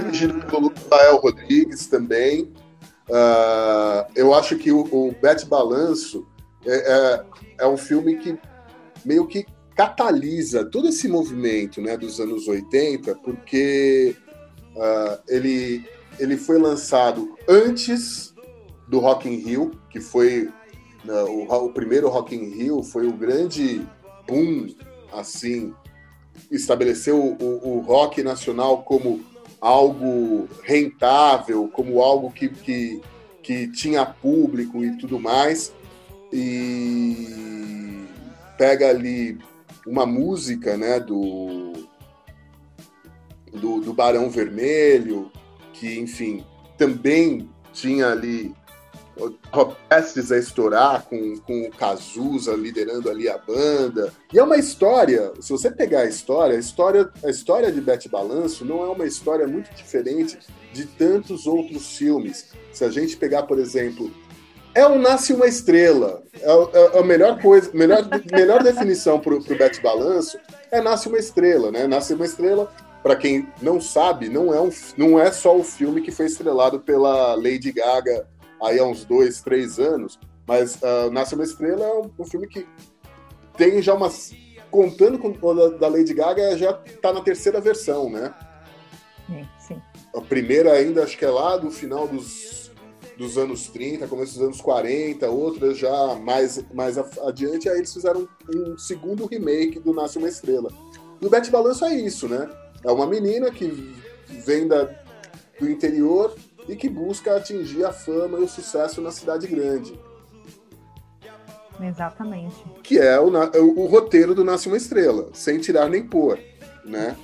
Dirigido pelo Rafael Rodrigues também. Uh, eu acho que o, o Bet Balanço é, é, é, um filme que meio que catalisa todo esse movimento né, dos anos 80, porque uh, ele, ele foi lançado antes do Rock in Rio, que foi uh, o, o primeiro Rock in Rio, foi o grande boom, assim, estabeleceu o, o rock nacional como algo rentável, como algo que, que, que tinha público e tudo mais. E pega ali uma música né, do, do, do Barão Vermelho, que, enfim, também tinha ali prestes a estourar com, com o Cazuza liderando ali a banda. E é uma história, se você pegar a história, a história, a história de Bete Balanço não é uma história muito diferente de tantos outros filmes. Se a gente pegar, por exemplo, é um Nasce uma Estrela. É, é, é a melhor coisa, melhor, melhor definição para o Bete Balanço é Nasce uma Estrela, né? Nasce uma Estrela para quem não sabe, não é, um, não é só o filme que foi estrelado pela Lady Gaga aí há uns dois, três anos, mas uh, Nasce uma Estrela é um, um, filme que tem já umas. Contando com o da Lady Gaga, já tá na terceira versão, né? Sim, sim. A primeira ainda, acho que é lá do final dos, dos anos 30, começo dos anos 40, outras já mais, mais adiante, aí eles fizeram um segundo remake do Nasce Uma Estrela. E o Bete Balanço é isso, né? É uma menina que vem da, do interior e que busca atingir a fama e o sucesso na cidade grande. Exatamente. Que é o, o, o roteiro do Nasce uma Estrela, sem tirar nem pôr, né?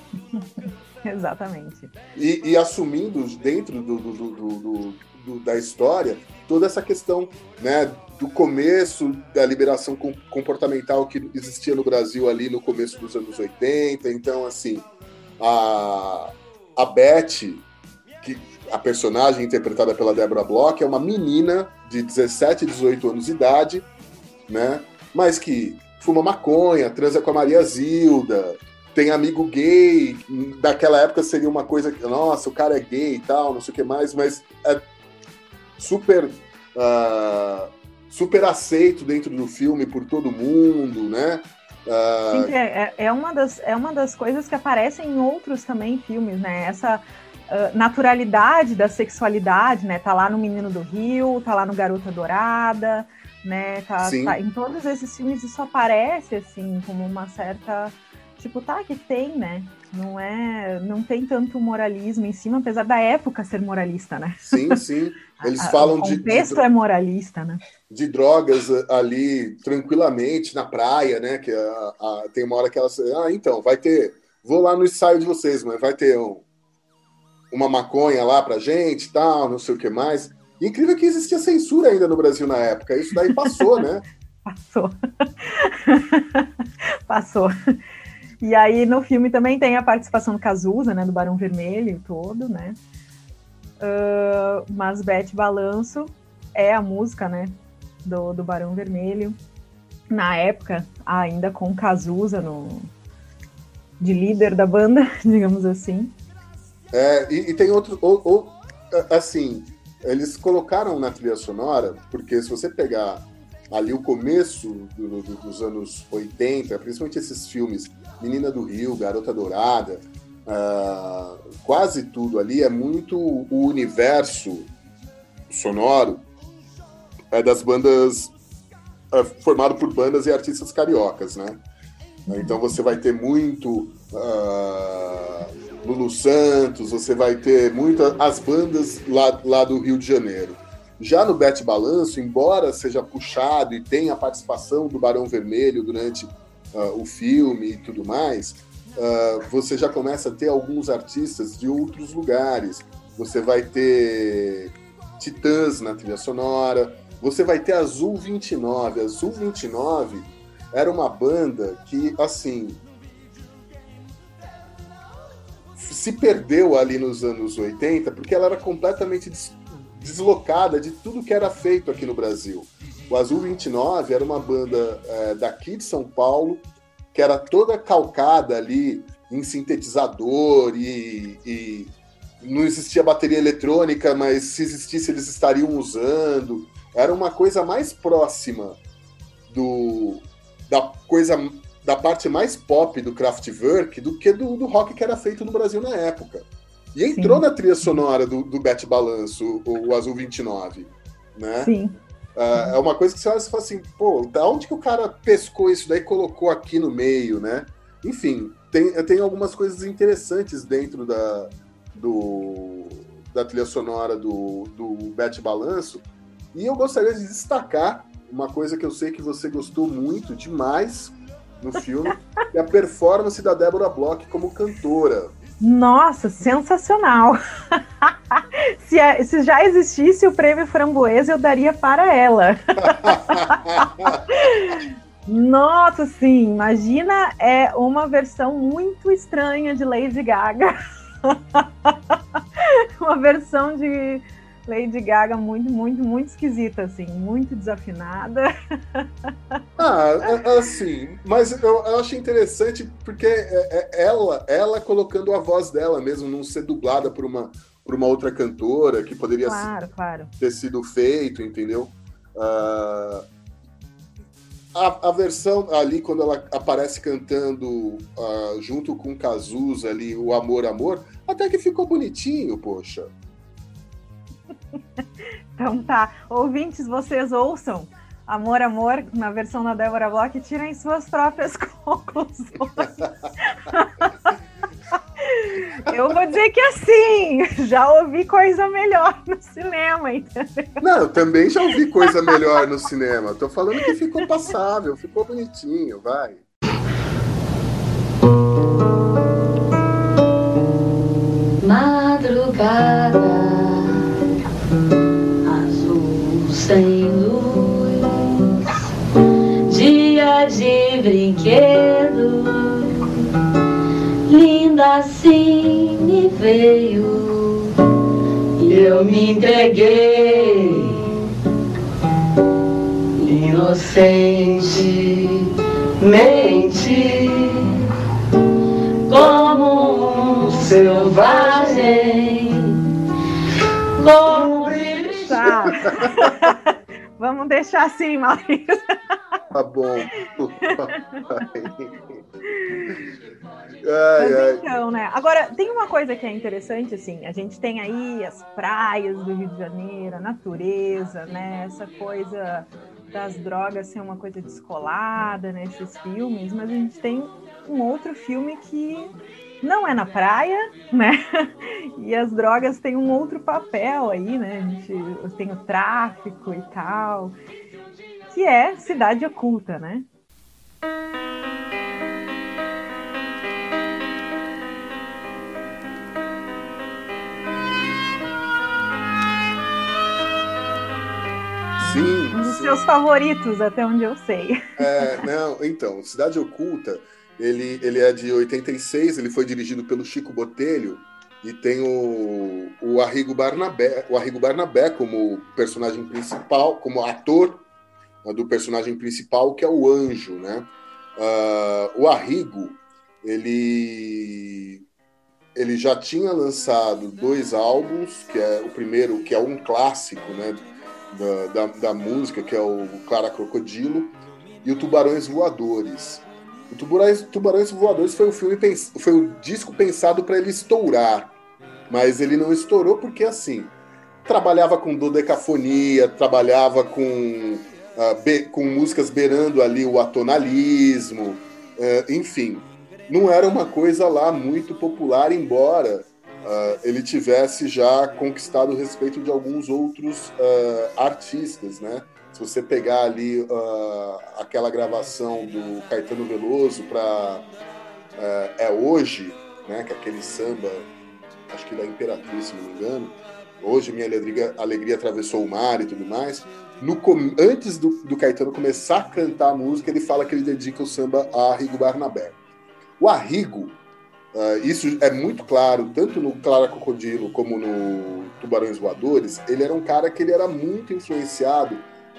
Exatamente. E, e, assumindo dentro do, do, do, da história toda essa questão né, do começo da liberação comportamental que existia no Brasil ali no começo dos anos 80. Então, assim, a, a Beth, a personagem interpretada pela Deborah Bloch, é uma menina de 17, 18 anos de idade, né? Mas que fuma maconha, transa com a Maria Zilda, tem amigo gay, daquela época seria uma coisa que, nossa, o cara é gay e tal, não sei o que mais, mas é super uh, super aceito dentro do filme por todo mundo, né? Uh... Sim, é, é, uma das, é uma das coisas que aparecem em outros também filmes, né? Essa uh, naturalidade da sexualidade, né? Tá lá no Menino do Rio, tá lá no Garota Dourada, né? Tá, tá, em todos esses filmes isso aparece, assim, como uma certa... Tipo, tá, que tem, né? Não é, não tem tanto moralismo em cima, apesar da época ser moralista, né? Sim, sim. Eles falam de. O contexto de, é moralista, né? De drogas ali tranquilamente na praia, né? Que a, a, tem uma hora que elas. Ah, então, vai ter. Vou lá no ensaio de vocês, mas vai ter um, uma maconha lá pra gente tal, não sei o que mais. E incrível que existia censura ainda no Brasil na época. Isso daí passou, né? passou. passou. E aí no filme também tem a participação do Cazuza, né? Do Barão Vermelho todo, né? Uh, mas Bete Balanço é a música, né, do, do Barão Vermelho. Na época, ainda com Cazuza no, de líder da banda, digamos assim. É, e, e tem outro, ou, ou, assim, eles colocaram na trilha sonora, porque se você pegar ali o começo do, do, dos anos 80, principalmente esses filmes Menina do Rio, Garota Dourada, uh, quase tudo ali é muito o universo sonoro é das bandas é formado por bandas e artistas cariocas, né? Então você vai ter muito uh, Lulu Santos, você vai ter muitas as bandas lá, lá do Rio de Janeiro. Já no Bet Balanço, embora seja puxado e tenha a participação do Barão Vermelho durante uh, o filme e tudo mais, uh, você já começa a ter alguns artistas de outros lugares. Você vai ter Titãs na trilha sonora, você vai ter Azul 29. Azul 29 era uma banda que, assim, se perdeu ali nos anos 80 porque ela era completamente des deslocada de tudo que era feito aqui no Brasil. O Azul 29 era uma banda é, daqui de São Paulo que era toda calcada ali em sintetizador e, e não existia bateria eletrônica, mas se existisse eles estariam usando. Era uma coisa mais próxima do da coisa da parte mais pop do Kraftwerk do que do, do rock que era feito no Brasil na época. E entrou Sim. na trilha sonora do, do Bet Balanço, o, o Azul 29, né? Sim. Uh, é uma coisa que você olha e fala assim, pô, da onde que o cara pescou isso daí e colocou aqui no meio, né? Enfim, tem, tem algumas coisas interessantes dentro da, do, da trilha sonora do, do Bet Balanço. E eu gostaria de destacar uma coisa que eu sei que você gostou muito, demais, no filme, é a performance da Débora Bloch como cantora. Nossa, sensacional! se, é, se, já existisse o prêmio Framboesa, eu daria para ela. Nossa, sim, imagina é uma versão muito estranha de Lady Gaga. uma versão de Lady Gaga muito, muito, muito esquisita, assim, muito desafinada. Ah, é, é assim, mas eu, eu acho interessante porque é, ela, ela colocando a voz dela mesmo, não ser dublada por uma, por uma outra cantora que poderia claro, claro. ter sido feito, entendeu? Uh, a, a, versão ali, quando ela aparece cantando uh, junto com o Cazuza ali, o Amor, Amor, até que ficou bonitinho, poxa. então tá. Ouvintes, vocês ouçam Amor, Amor, na versão da Débora Bloch, tirem suas próprias conclusões. Eu vou dizer que assim, já ouvi coisa melhor no cinema, entendeu? Não, eu também já ouvi coisa melhor no cinema. Tô falando que ficou passável, ficou bonitinho, vai. Madrugada sem luz, dia de brinquedo linda assim me veio e eu me entreguei inocentemente como um selvagem como. Vamos deixar assim, Maurício. Tá bom. Ai, Mas então, né? Agora, tem uma coisa que é interessante, assim, a gente tem aí as praias do Rio de Janeiro, a natureza, né? Essa coisa das drogas ser uma coisa descolada nesses filmes, mas a gente tem um outro filme que não é na praia, né? E as drogas têm um outro papel aí, né? A gente tem o tráfico e tal, que é Cidade Oculta, né? Sim. Um dos sim. seus favoritos, até onde eu sei. É, não, então, Cidade Oculta, ele, ele é de 86, ele foi dirigido pelo Chico Botelho e tem o, o Arrigo Barnabé, o Arrigo Barnabé como personagem principal, como ator né, do personagem principal, que é o Anjo, né? Uh, o Arrigo, ele ele já tinha lançado dois álbuns, que é o primeiro, que é um clássico, né? da, da, da música, que é o Clara Crocodilo, e o Tubarões Voadores. O Tubarões, Tubarões Voadores foi o filme foi o disco pensado para ele estourar, mas ele não estourou porque assim trabalhava com dodecafonia, trabalhava com uh, be, com músicas beirando ali o atonalismo, uh, enfim, não era uma coisa lá muito popular, embora uh, ele tivesse já conquistado o respeito de alguns outros uh, artistas, né? Se você pegar ali uh, aquela gravação do Caetano Veloso para É Hoje, né? Que é aquele samba, acho que da Imperatriz, se não me engano, Hoje minha alegria, alegria atravessou o mar e tudo mais. No, antes do, do, Caetano começar a cantar a música, ele fala que ele dedica o samba a Arrigo Barnabé. O Arrigo Uh, isso é muito claro, tanto no Clara Crocodilo como no Tubarões Voadores. Ele era um cara que ele era muito influenciado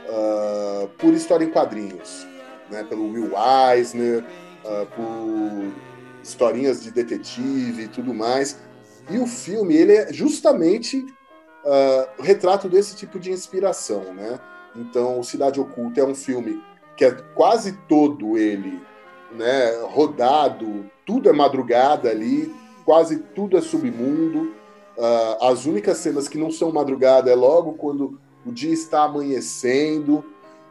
uh, por história em quadrinhos, né? pelo Will Eisner, uh, por historinhas de detetive e tudo mais. E o filme ele é justamente o retrato desse tipo de inspiração. Né? Então, Cidade Oculta é um filme que é quase todo ele né, rodado, tudo é madrugada ali, quase tudo é submundo. Uh, as únicas cenas que não são madrugada é logo quando o dia está amanhecendo.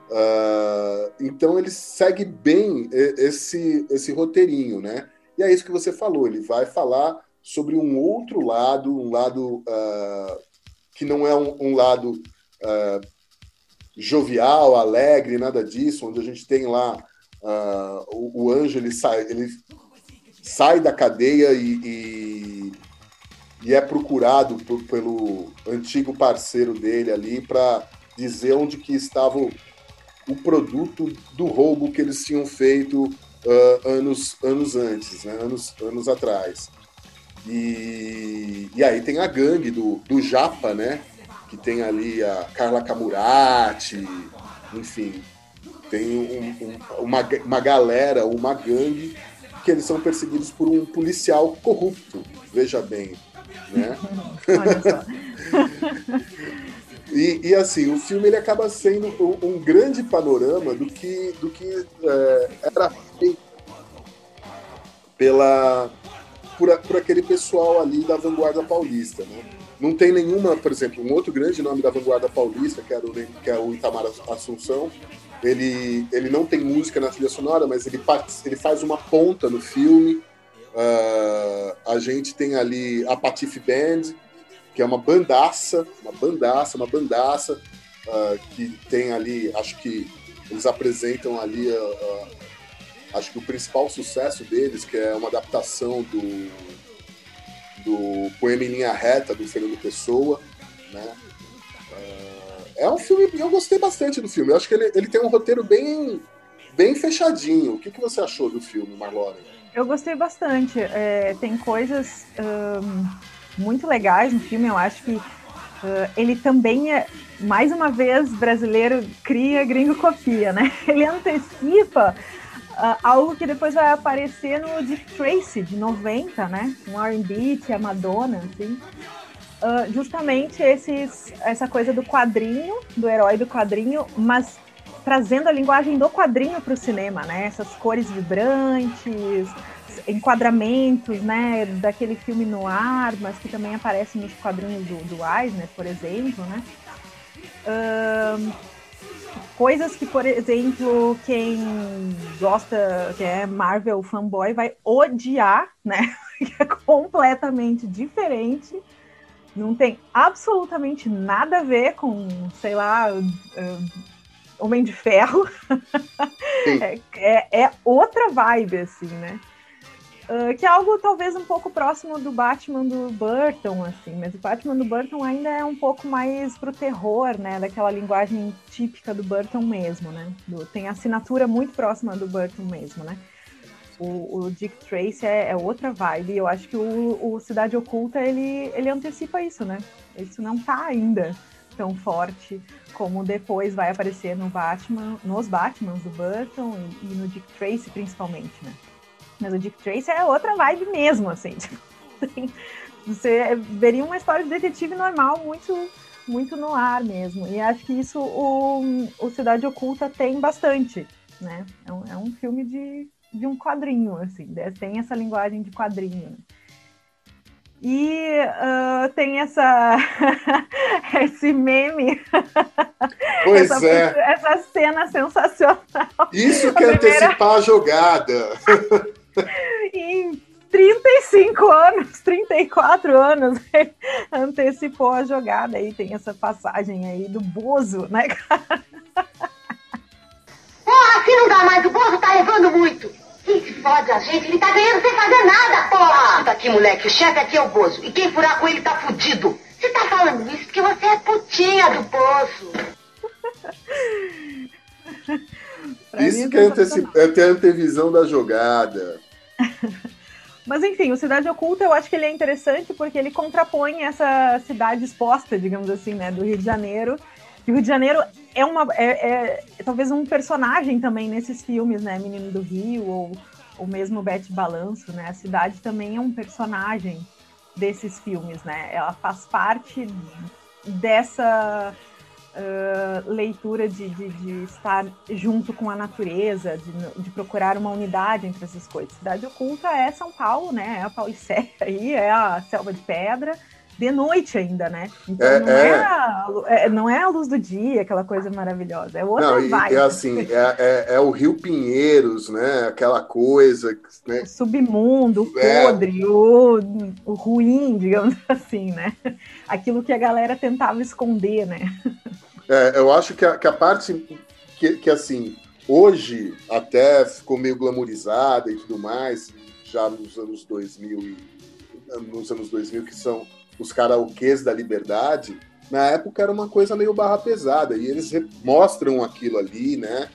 Uh, então ele segue bem esse, esse roteirinho, né? E é isso que você falou, ele vai falar sobre um outro lado, um lado uh, que não é um, um lado uh, jovial, alegre, nada disso, onde a gente tem lá o, o, anjo ele sai, ele sai da cadeia e, e, e é procurado por, pelo antigo parceiro dele ali para dizer onde que estava o, o, produto do roubo que eles tinham feito uh, anos, anos antes, né? anos, anos atrás. E, e aí tem a gangue do, do Japa, né? Que tem ali a Carla Camurati, enfim, tem um, um, uma, uma galera, uma gangue, que eles são perseguidos por um policial corrupto, veja bem. Né? E, e, assim, o filme ele acaba sendo um, um grande panorama do que, do que é, era feito pela, por, por, aquele pessoal ali da vanguarda paulista. Né? Não tem nenhuma, por exemplo, um outro grande nome da vanguarda paulista, que, era o, que é o Itamar Assunção, ele, ele não tem música na trilha sonora, mas ele, ele faz uma ponta no filme. Uh, a gente tem ali a Patife Band, que é uma bandaça, uma bandaça, uma bandaça, uh, que tem ali, acho que eles apresentam ali, uh, acho que o principal sucesso deles, que é uma adaptação do, do Poema em Linha Reta, do Fernando Pessoa, né? é um filme, eu gostei bastante do filme, eu acho que ele, ele tem um roteiro bem, bem fechadinho. O que, que você achou do filme, Marlone? Eu gostei bastante. É, tem coisas... Um muito legais no filme. Eu acho que uh, ele também é, mais uma vez, brasileiro cria, gringo copia, né? Ele antecipa uh, algo que depois vai aparecer no Dick Tracy, de 90, né? Um R&B, a Madonna, assim. Uh, justamente esses, essa coisa do quadrinho, do herói do quadrinho, mas trazendo a linguagem do quadrinho para o cinema, né? Essas cores vibrantes, enquadramentos, né, daquele filme no ar, mas que também aparece nos quadrinhos do, do Eisner, por exemplo, né? Uh, coisas que, por exemplo, quem gosta, que é Marvel fanboy, vai odiar, né? é completamente diferente. Não tem absolutamente nada a ver com, sei lá, Homem de Ferro. é, é, é, outra vibe, assim, né? Uh, que é algo talvez um pouco próximo do Batman do Burton, assim, mas o Batman do Burton ainda é um pouco mais pro terror, né, daquela linguagem típica do Burton mesmo, né, do, tem assinatura muito próxima do Burton mesmo, né. O, o Dick Tracy é, é, outra vibe, eu acho que o, o, Cidade Oculta, ele, ele antecipa isso, né, isso não tá ainda tão forte como depois vai aparecer no Batman, nos Batmans do Burton e, e no Dick Tracy principalmente, né. Mas o Dick Tracy é outra vibe mesmo, assim. Tipo, você veria uma história de detetive normal, muito, muito no ar mesmo. E acho que isso o, o Cidade Oculta tem bastante, né? É um, é um filme de, de um quadrinho, assim. Tem essa linguagem de quadrinho. E uh, tem essa esse meme. Pois essa, é. Essa cena sensacional. Isso que é primeira... antecipar a jogada. em 35 anos, 34 anos, antecipou a jogada. Aí tem essa passagem aí do Bozo, né, cara? Porra, aqui não dá mais, o Bozo tá levando muito. Que fode a gente, ele tá ganhando sem fazer nada, porra! Escuta aqui, moleque, o chefe aqui é o Bozo, e quem furar com ele tá fudido. Você tá falando isso porque você é putinha do poço. isso que é, é ter antevisão da jogada. Mas enfim, o Cidade Oculta eu acho que ele é interessante porque ele contrapõe essa cidade exposta, digamos assim, né, do Rio de Janeiro. E o Rio de Janeiro é uma é, é, talvez um personagem também nesses filmes, né, Menino do Rio ou o mesmo Bete Balanço, né? A cidade também é um personagem desses filmes, né? Ela faz parte dessa uh, leitura de, de, de, estar junto com a natureza, de, de, procurar uma unidade entre essas coisas. Cidade Oculta é São Paulo, né? É a Paulicéia aí, é a Selva de Pedra, de noite ainda, né? Então é, não, é... É a, é, não é a luz do dia, aquela coisa maravilhosa, é outra não, e, vibe. É assim, é, é, é, o Rio Pinheiros, né? Aquela coisa. Né? O submundo, o é. podre, o, o ruim, digamos assim, né? Aquilo que a galera tentava esconder, né? É, eu acho que a, que a parte que, que, assim, hoje até ficou meio glamourizada e tudo mais, já nos anos 2000 nos anos 2000 que são os karaokês da liberdade, na época era uma coisa meio barra pesada e eles mostram aquilo ali, né?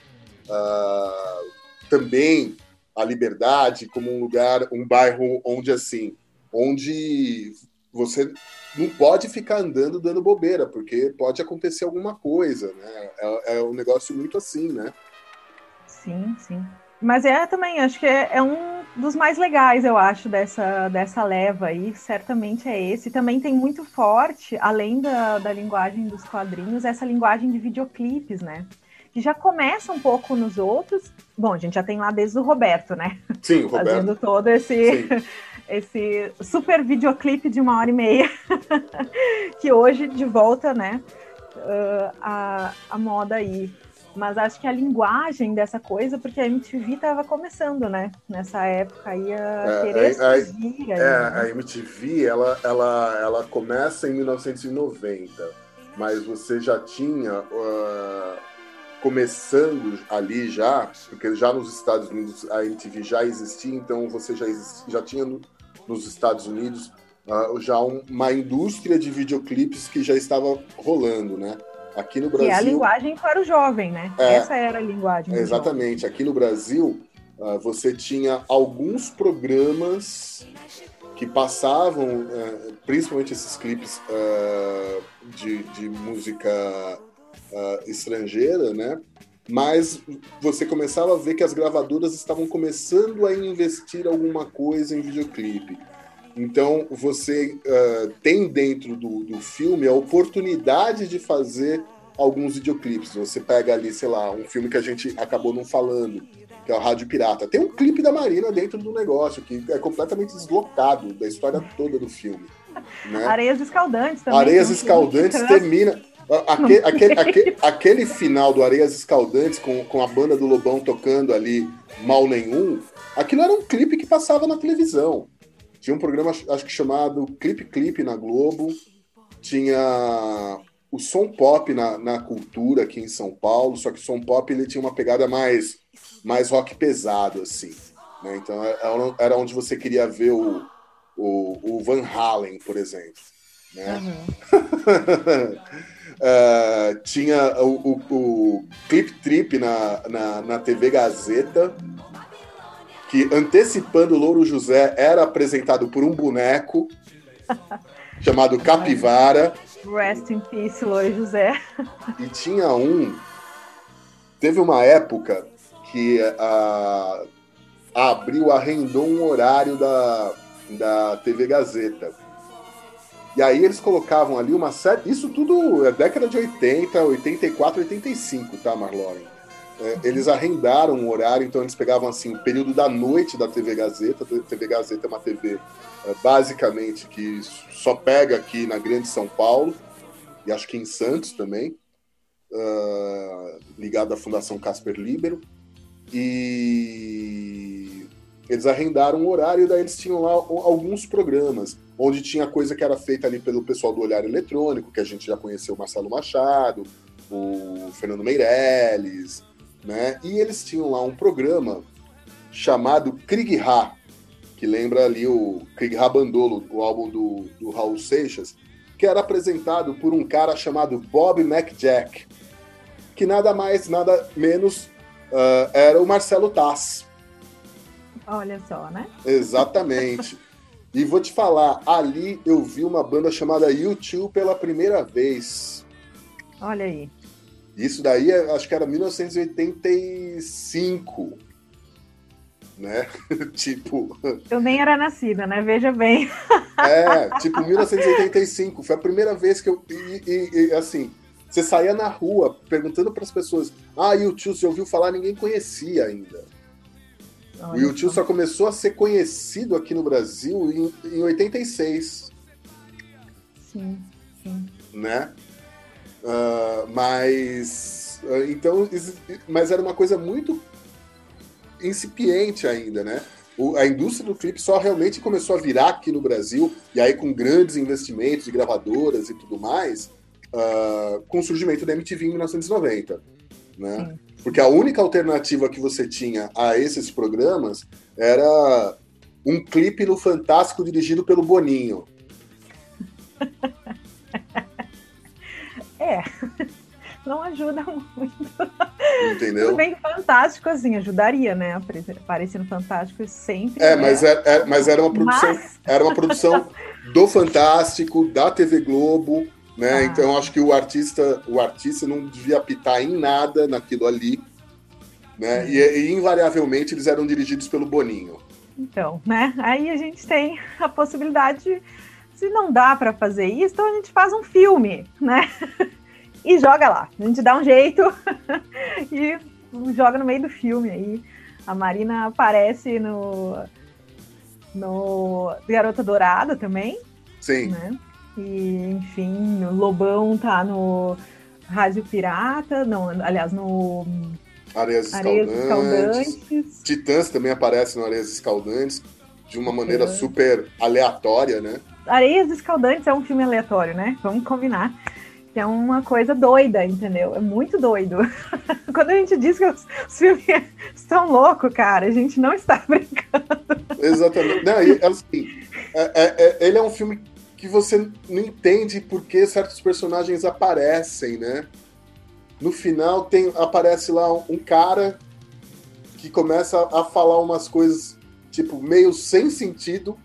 Uh, também a liberdade como um lugar, um bairro onde assim, onde você não pode ficar andando dando bobeira, porque pode acontecer alguma coisa, né? É, é um negócio muito assim, né? Sim, sim. Mas é também, acho que é, é um dos mais legais, eu acho, dessa, dessa leva aí, certamente é esse. Também tem muito forte, além da, da linguagem dos quadrinhos, essa linguagem de videoclipes, né? Que já começa um pouco nos outros. Bom, a gente já tem lá desde o Roberto, né? Sim, o Roberto. Fazendo todo esse, esse super videoclipe de uma hora e meia. que hoje, de volta, né? Uh, a, a moda aí. Mas acho que a linguagem dessa coisa, porque a MTV estava começando, né? Nessa época aí a É, querer a- a- surgir aí, É, né? a MTV, ela, ela, ela começa em 1990, mas você já tinha, ah, começando ali já, porque já nos Estados Unidos a MTV já existia, então você já, já tinha no- nos Estados Unidos ah, já um- uma indústria de videoclipes que já estava rolando, né? Aqui no Que Brasil... é a linguagem para o jovem, né? É. Essa era a linguagem. Exatamente. Aqui no Brasil, ah, você tinha alguns programas que passavam, eh, principalmente esses clipes ah, de, de música ah, estrangeira, né? Mas você começava a ver que as gravadoras estavam começando a investir alguma coisa em videoclipe. Então você ah, tem dentro do, do filme a oportunidade de fazer alguns videoclipes. Você pega ali, sei lá, um filme que a gente acabou não falando, que é o Rádio Pirata. Tem um clipe da Marina dentro do negócio, que é completamente deslocado da história toda do filme. Né? Areias escaldantes também. Areias um Escaldantes trans- termina. Aquele, aquele, aquele, aquele final do Areias Escaldantes, com, com a banda do Lobão tocando ali mal nenhum, aquilo era um clipe que passava na televisão. Tinha um programa, acho que chamado Clipe Clipe na Globo. Tinha o som pop na, na cultura aqui em São Paulo, só que o som pop ele tinha uma pegada mais, mais rock pesado, assim. né? Então era- era onde você queria ver o, o, o Van Halen, por exemplo. Né? Uhum. Eh, tinha o, o, o Clip Trip na, na, na TV Gazeta, que antecipando o Louro José era apresentado por um boneco chamado Capivara. Rest in peace, Lois José. E tinha um. Teve uma época que a, a Abril arrendou um horário da, da TV Gazeta. E aí eles colocavam ali uma série. Isso tudo é década de 80, 84, 85, tá, Marlon? É, eles arrendaram um horário, então eles pegavam assim o período da noite da TV Gazeta. A TV Gazeta é uma TV é, basicamente que só pega aqui na Grande São Paulo e acho que em Santos também, ah, ligado à Fundação Casper Libero. E eles arrendaram um horário, daí eles tinham lá alguns programas, onde tinha coisa que era feita ali pelo pessoal do Olhar Eletrônico, que a gente já conheceu o Marcelo Machado, o Fernando Meirelles, né? E eles tinham lá um programa chamado Krieg Ha, que lembra ali o Krieg Ha Bandolo, o álbum do, do Raul Seixas, que era apresentado por um cara chamado Bob McJack, que nada mais, nada menos ah, era o Marcelo Tass. Olha só, né? Exatamente. e vou te falar, ali eu vi uma banda chamada U2 pela primeira vez. Olha aí. Isso daí, é- acho que era 1985. Né? tipo, Eu nem era nascida, né? Veja bem. É, tipo 1985. Foi a primeira vez que eu. E, e- e, assim, você saía na rua perguntando para as pessoas: Ah, YouTube, você ouviu falar? Ninguém conhecia ainda. O Olha YouTube só. só começou a ser conhecido aqui no Brasil em, em 86, Sim, sim. né? Ah, mas. ah, Então, mas era uma coisa muito incipiente ainda, né? O- a indústria do clipe só realmente começou a virar aqui no Brasil, e aí com grandes investimentos de gravadoras e tudo mais, ah, com o surgimento da MTV em 1990. Né? Sim. Porque a única alternativa que você tinha a esses programas era um clipe no Fantástico dirigido pelo Boninho. É. Não ajuda muito. Entendeu? Tudo bem fantástico, assim, ajudaria, né? Apare- Aparecer no Fantástico sempre. É, né? mas, é, é- mas era uma produção, Mas- era uma produção do Fantástico, da TV Globo, né? Ah. Então acho que o artista, o artista não devia apitar em nada naquilo ali, né? E, e, invariavelmente eles eram dirigidos pelo Boninho. Então, né? Aí a gente tem a possibilidade de, se não dá para fazer isso, então a gente faz um filme, né? e joga lá. A gente dá um jeito e joga no meio do filme aí. A Marina aparece no no Garota Dourada também. Sim. Né? E, enfim, o Lobão tá no Rádio Pirata, não, aliás, no Areias Areias Escaldantes. Escaldantes. Titãs também aparece no Areias Escaldantes de uma maneira super aleatória, né? Areias Escaldantes é um filme aleatório, né? Vamos combinar. Que é uma coisa doida, entendeu? É muito doido. Quando a gente diz que os, os filmes estão loucos, cara, a gente não está brincando. Exatamente. Não, e, assim, é- é- é- ele é um filme que você não entende por que certos personagens aparecem, né? No final tem aparece lá um cara que começa a falar umas coisas tipo meio sem sentido.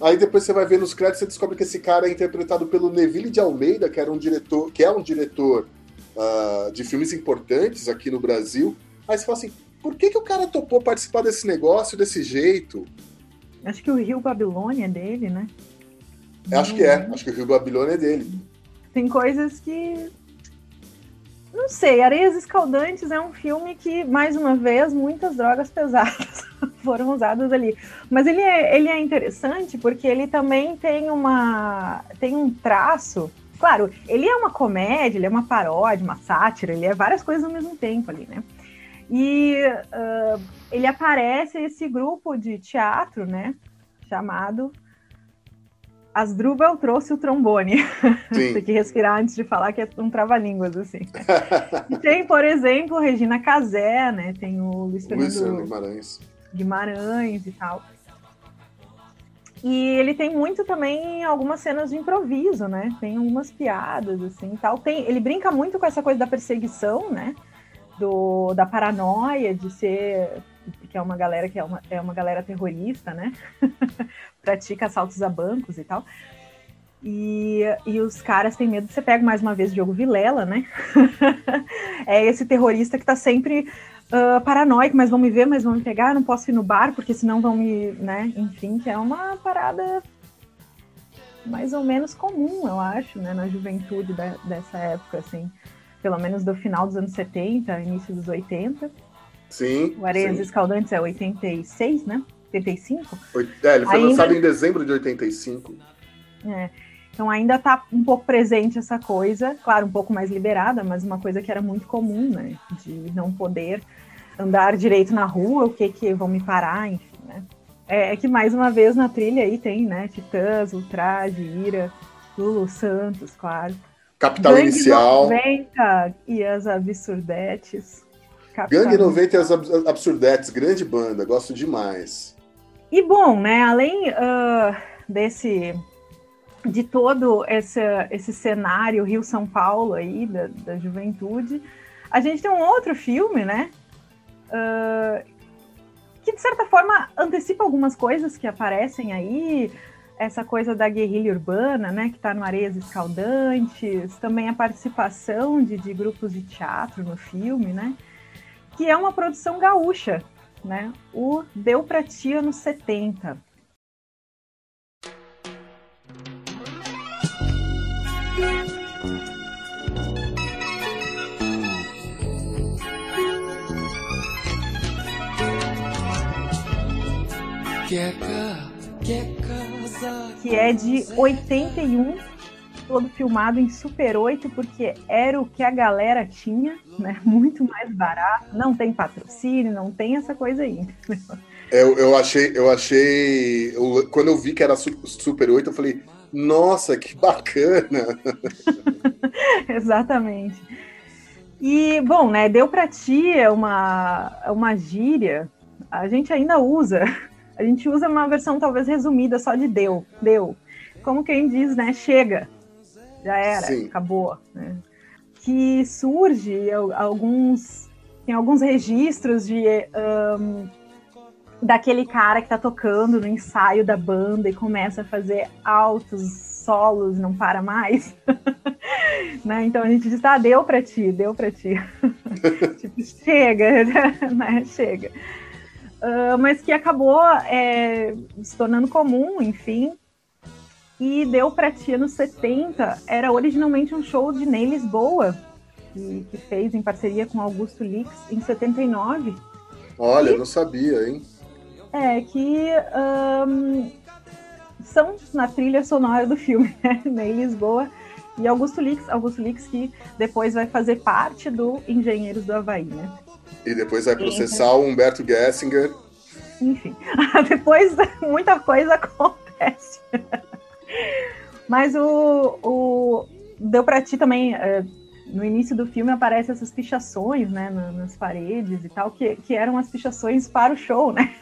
Aí depois você vai ver nos créditos e descobre que esse cara é interpretado pelo Neville de Almeida, que era um diretor, que é um diretor ah, de filmes importantes aqui no Brasil. Aí você fala assim, por que, que o cara topou participar desse negócio desse jeito? Acho que o Rio Babilônia é dele, né? Acho que é. Acho que o Rio Babilônia é dele. Tem coisas que. Não sei, Areias Escaldantes é um filme que, mais uma vez, muitas drogas pesadas foram usadas ali. Mas ele é, ele é interessante porque ele também tem uma. tem um traço. Claro, ele é uma comédia, ele é uma paródia, uma sátira, ele é várias coisas ao mesmo tempo ali, né? E ah, ele aparece esse grupo de teatro, né? Chamado Asdrubal trouxe o trombone. Tem que respirar antes de falar que é um trava-línguas, assim. Tem, por exemplo, Regina Casé, né? Tem o Luiz Luiz Fernando Fernando Guimarães. Guimarães e tal. E ele tem muito também algumas cenas de improviso, né? Tem algumas piadas, assim, tal. Tem, ele brinca muito com essa coisa da perseguição, né? Do, da paranoia de ser... Que é uma galera que é uma, é uma galera terrorista, né? Pratica assaltos a bancos e tal. E, e os caras têm medo. Você pega mais uma vez Diogo Vilela, né? é esse terrorista que tá sempre ah, paranoico, mas vão me ver, mas vão me pegar, não posso ir no bar, porque senão vão me, né? Enfim, que é uma parada mais ou menos comum, eu acho, né? Na juventude da- dessa época, assim. Pelo menos do final dos anos 70, início dos 80. Sim. O Areias sim. Escaldantes é 86, né? 85. Oit- É, ele foi Ainda- lançado em dezembro de 85. É. Então ainda tá um pouco presente essa coisa, claro, um pouco mais liberada, mas uma coisa que era muito comum, né? De não poder andar direito na rua, o que que vão me parar, enfim, né? É, é que mais uma vez na trilha aí tem, né? Titãs, Ultraje, Ira, Lulu Santos, claro. Capital Gangue Inicial. 90 e as Absurdetes. Capital Gangue 90 e as Abs- Absurdetes, grande banda, gosto demais. E bom, né, além ah, desse de todo esse, esse cenário Rio-São Paulo aí da, da juventude, a gente tem um outro filme, né? ah, que de certa forma antecipa algumas coisas que aparecem aí, essa coisa da guerrilha urbana, né, que está no Areias Escaldantes, também a participação de, de grupos de teatro no filme, né? Que é uma produção gaúcha, né? O Deu Pra Ti anos 70. Que é de 81, todo filmado em Super 8, porque era o que a galera tinha, né? Muito mais barato, não tem patrocínio, não tem essa coisa aí. Eu, eu achei, eu achei. eu- quando eu vi que era Su- Super 8, eu falei, nossa, que bacana! Exatamente. E, bom, né, deu pra ti uma, uma gíria, a gente ainda usa, a gente usa uma versão talvez resumida só de deu, deu. Como quem diz, né, chega, já era, Sim. acabou. Né? Que surge al- alguns, tem alguns registros de ahn, daquele cara que tá tocando no ensaio da banda e começa a fazer altos solos, não para mais. né? Então a gente diz, ah, deu pra ti, deu pra ti. tipo, chega, né? Chega. Uh, mas que acabou é, se tornando comum, enfim. E deu para ti anos 70, era originalmente um show de Ney Lisboa, que, que fez em parceria com Augusto Lix em 79. Olha, e, não sabia, hein? É, que um, são na trilha sonora do filme, né? Ney Lisboa e Augusto Lix, Augusto Lix que depois vai fazer parte do Engenheiros do Havaí, né? E depois vai processar o Humberto Gessinger. Enfim, depois muita coisa acontece. Mas o, o deu para ti também é, no início do filme aparecem essas pichações, né, nas paredes e tal, que, que eram as pichações para o show, né?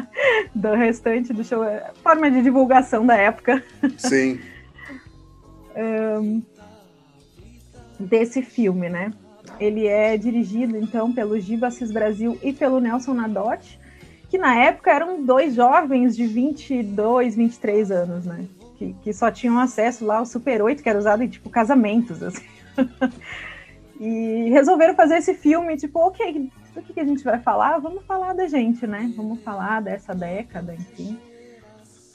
do restante do show, é, forma de divulgação da época. Sim. um, desse filme, né? Ele é dirigido, então, pelo Giba Assis Brasil e pelo Nelson Nadotti, que na época eram dois jovens de 22, 23 anos, né? Que, que só tinham acesso lá ao Super 8, que era usado em, tipo, casamentos, assim. e resolveram fazer esse filme, tipo, ok, do que, que a gente vai falar? Vamos falar da gente, né? Vamos falar dessa década, enfim.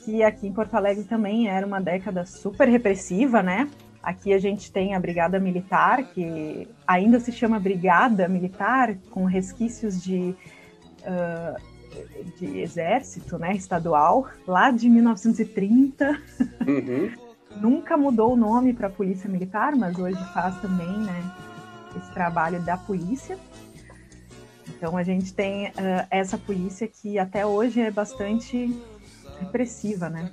Que aqui em Porto Alegre também era uma década super repressiva, né? Aqui a gente tem a Brigada Militar, que ainda se chama Brigada Militar, com resquícios de, uh, de exército né, estadual, lá de 1930. Uhum. Nunca mudou o nome para Polícia Militar, mas hoje faz também né, esse trabalho da polícia. Então a gente tem uh, essa polícia que até hoje é bastante repressiva, né?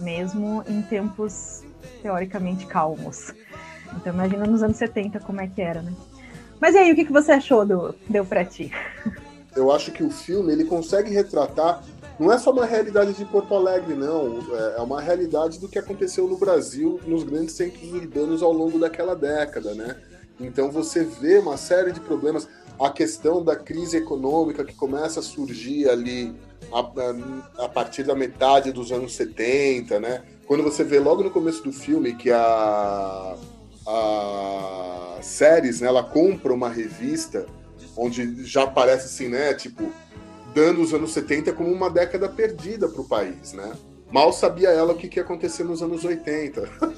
Mesmo em tempos teoricamente calmos. Então imagina nos anos 70 como é que era, né? Mas e aí, o que, que você achou do Deu Pra Ti? Eu acho que o filme ele consegue retratar não é só uma realidade de Porto Alegre, não. É, é uma realidade do que aconteceu no Brasil, nos grandes centros urbanos ao longo daquela década, né? Então você vê uma série de problemas. A questão da crise econômica que começa a surgir ali a, a partir da metade dos anos 70, né? Quando você vê logo no começo do filme que a, a Séries, né, ela compra uma revista onde já aparece assim, né? Tipo, dando os anos 70 como uma década perdida para o país, né? Mal sabia ela o que, que ia acontecer nos anos 80.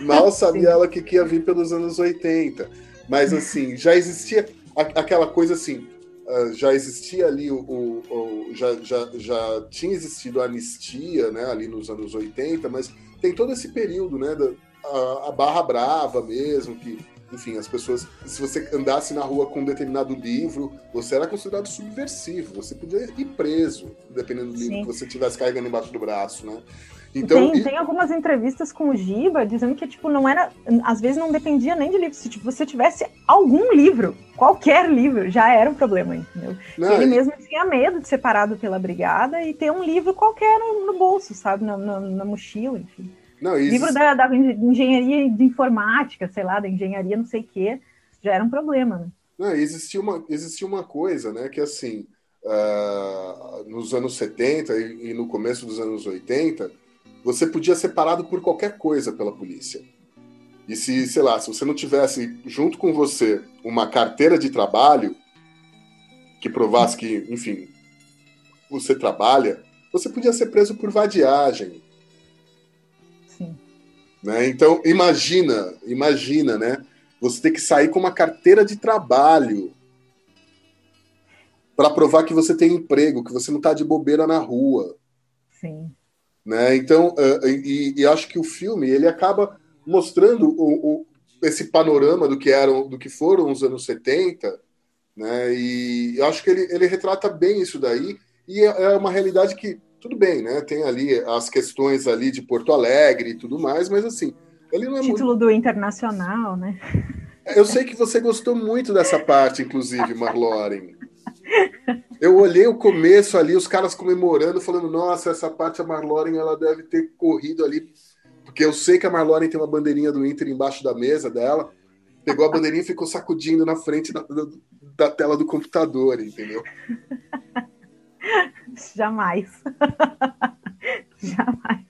Mal sabia ela o que, que ia vir pelos anos 80. Mas, assim, já existia aquela coisa assim, uh, já existia ali o, o, o, já, já, já tinha existido a anistia, né, ali nos anos 80, mas tem todo esse período, né, da, a, a Barra Brava mesmo, que enfim, as pessoas, se você andasse na rua com um determinado livro, você era considerado subversivo, você podia ir preso, dependendo do livro Sim. que você tivesse carregando embaixo do braço, né? Então, tem, e... tem algumas entrevistas com o Giba dizendo que, tipo, não era. Às vezes não dependia nem de livro. Se tipo, você tivesse algum livro, qualquer livro, já era um problema, entendeu? Não, ele e... mesmo tinha medo de ser parado pela brigada e ter um livro qualquer no, no bolso, sabe? Na, na, na mochila, enfim. Não, isso... Livro da, da, engenharia de informática, sei lá, da engenharia não sei o quê, já era um problema, né? Não, existia uma, existia uma coisa, né, que assim, uh, nos anos 70 e, e, no começo dos anos 80, você podia ser parado por qualquer coisa pela polícia. E se, sei lá, se você não tivesse junto com você uma carteira de trabalho que provasse que, enfim, você trabalha, você podia ser preso por vadiagem, né? Então, imagina, imagina, né? Você ter que sair com uma carteira de trabalho para provar que você tem emprego, que você não está de bobeira na rua. Sim. Né? Então, uh, e, e, acho que o filme ele acaba mostrando o, o, esse panorama do que eram, do que foram os anos 70, né? E eu acho que ele, ele retrata bem isso daí, e é, é uma realidade que tudo bem, né? Tem ali as questões ali de Porto Alegre e tudo mais, mas assim, ele não é Título muito... do Internacional, né? Eu sei que você gostou muito dessa parte, inclusive, Marloren. Eu olhei o começo ali, os caras comemorando, falando, nossa, essa parte a Marloren ela deve ter corrido ali, porque eu sei que a Marloren tem uma bandeirinha do Inter embaixo da mesa dela, pegou a bandeirinha e ficou sacudindo na frente da, da, da tela do computador, entendeu? Jamais. Jamais.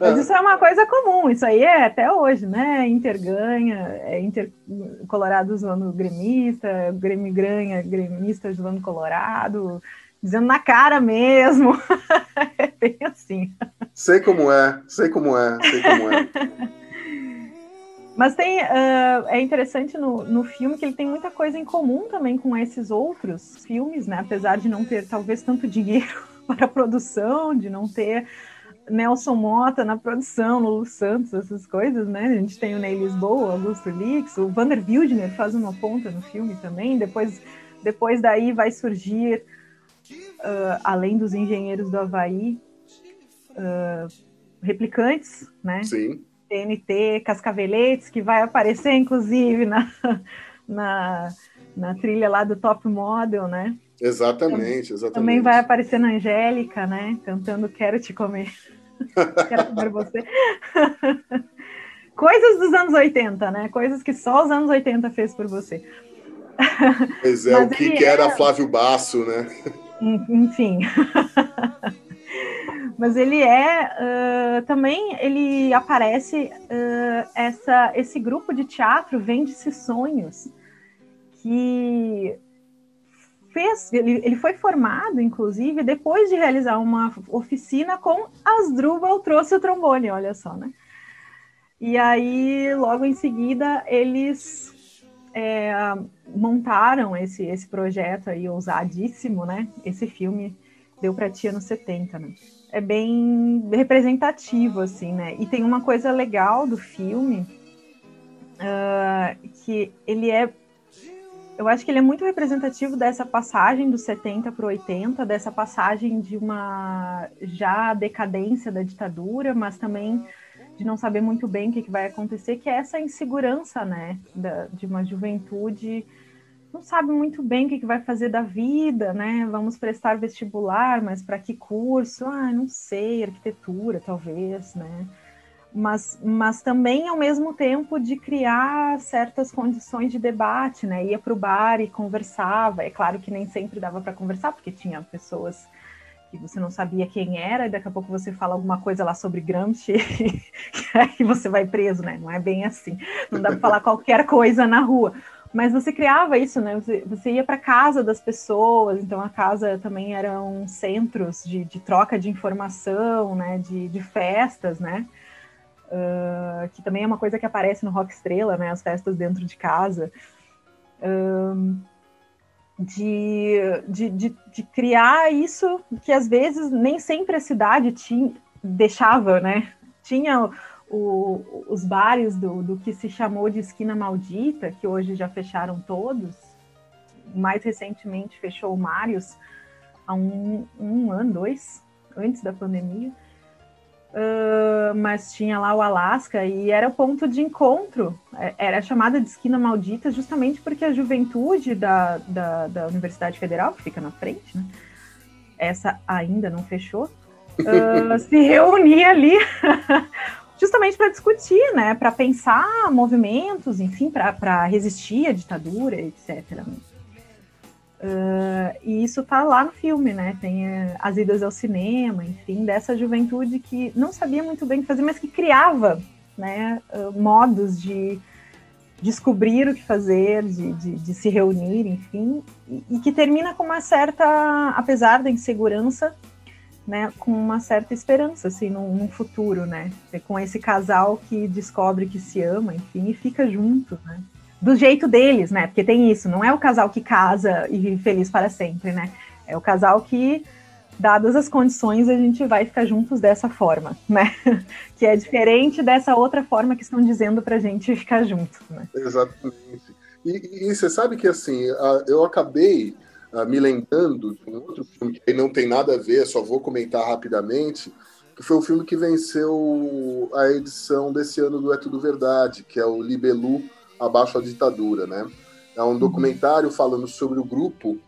Mas isso é uma coisa comum, isso aí é até hoje, né? Inter ganha, é Inter Colorado zoando gremista, Grêmio ganha, gremista zoando Colorado, dizendo na cara mesmo. é bem assim. Sei como é, sei como é, sei como é. Mas tem, uh, é interessante no, no filme que ele tem muita coisa em comum também com esses outros filmes, né? Apesar de não ter talvez tanto dinheiro para a produção, de não ter Nelson Mota na produção, Lulu Santos, essas coisas, né? A gente tem o Ney Lisboa, Augusto Lix, o Vander Wildner faz uma ponta no filme também. Depois, depois daí vai surgir, uh, além dos engenheiros do Havaí, uh, replicantes, né? Sim. TNT, Cascaveletes, que vai aparecer, inclusive, na, na, na trilha lá do Top Model, né? Exatamente, exatamente. Também vai aparecer na Angélica, né? Cantando Quero Te Comer. Quero comer você. Coisas dos anos 80, né? Coisas que só os anos 80 fez por você. Pois é, Mas o que, que era é... Flávio Basso, né? Enfim. Mas ele é uh, também ele aparece uh, essa esse grupo de teatro vende-se sonhos que fez ele, ele foi formado inclusive depois de realizar uma oficina com Asdrubal trouxe o trombone olha só né e aí logo em seguida eles é, montaram esse esse projeto aí ousadíssimo né esse filme deu para tia nos 70 né é bem representativo, assim, né? E tem uma coisa legal do filme, uh, que ele é. Eu acho que ele é muito representativo dessa passagem do 70 para o 80, dessa passagem de uma já decadência da ditadura, mas também de não saber muito bem o que, que vai acontecer, que é essa insegurança, né? Da, de uma juventude não sabe muito bem o que, que vai fazer da vida, né? Vamos prestar vestibular, mas para que curso? Ah, não sei, arquitetura, talvez, né? Mas, mas também, ao mesmo tempo, de criar certas condições de debate, né? Ia para o bar e conversava. É claro que nem sempre dava para conversar, porque tinha pessoas que você não sabia quem era, e daqui a pouco você fala alguma coisa lá sobre Gramsci, e aí você vai preso, né? Não é bem assim. Não dá para falar qualquer coisa na rua. Mas você criava isso, né? Você, você ia para casa das pessoas, então a casa também eram centros de, de troca de informação, né? De, de festas, né? Uh, que também é uma coisa que aparece no Rock Estrela, né? As festas dentro de casa. Uh, de, de, de, de, criar isso que às vezes nem sempre a cidade tinha, deixava, né? Tinha o, os bares do, do que se chamou de esquina maldita, que hoje já fecharam todos. Mais recentemente fechou o Marius há um, um ano, dois, antes da pandemia. Uh, mas tinha lá o Alasca e era o ponto de encontro, é, era chamada de esquina maldita justamente porque a juventude da, da, da Universidade Federal, que fica na frente, né? essa ainda não fechou, uh, se reunia ali justamente para discutir, né, para pensar movimentos, enfim, para resistir à ditadura, etc. Uh, e isso tá lá no filme, né? Tem uh, as idas ao cinema, enfim, dessa juventude que não sabia muito bem o que fazer, mas que criava, né, uh, modos de descobrir o que fazer, de, de, de se reunir, enfim, e, e, que termina com uma certa, apesar da insegurança, né, com uma certa esperança, assim, num, num, futuro, né, é com esse casal que descobre que se ama, enfim, e fica junto, né, do jeito deles, né, porque tem isso, não é o casal que casa e vive feliz para sempre, né, é o casal que, dadas as condições, a gente vai ficar juntos dessa forma, né, que é diferente dessa outra forma que estão dizendo pra gente ficar junto, né. Exatamente. E, e você sabe que, assim, eu acabei me lembrando de um outro filme que não tem nada a ver, só vou comentar rapidamente, que foi o filme que venceu a edição desse ano do É Tudo Verdade, que é o Libelu Abaixo a Ditadura, né? É um documentário falando sobre o grupo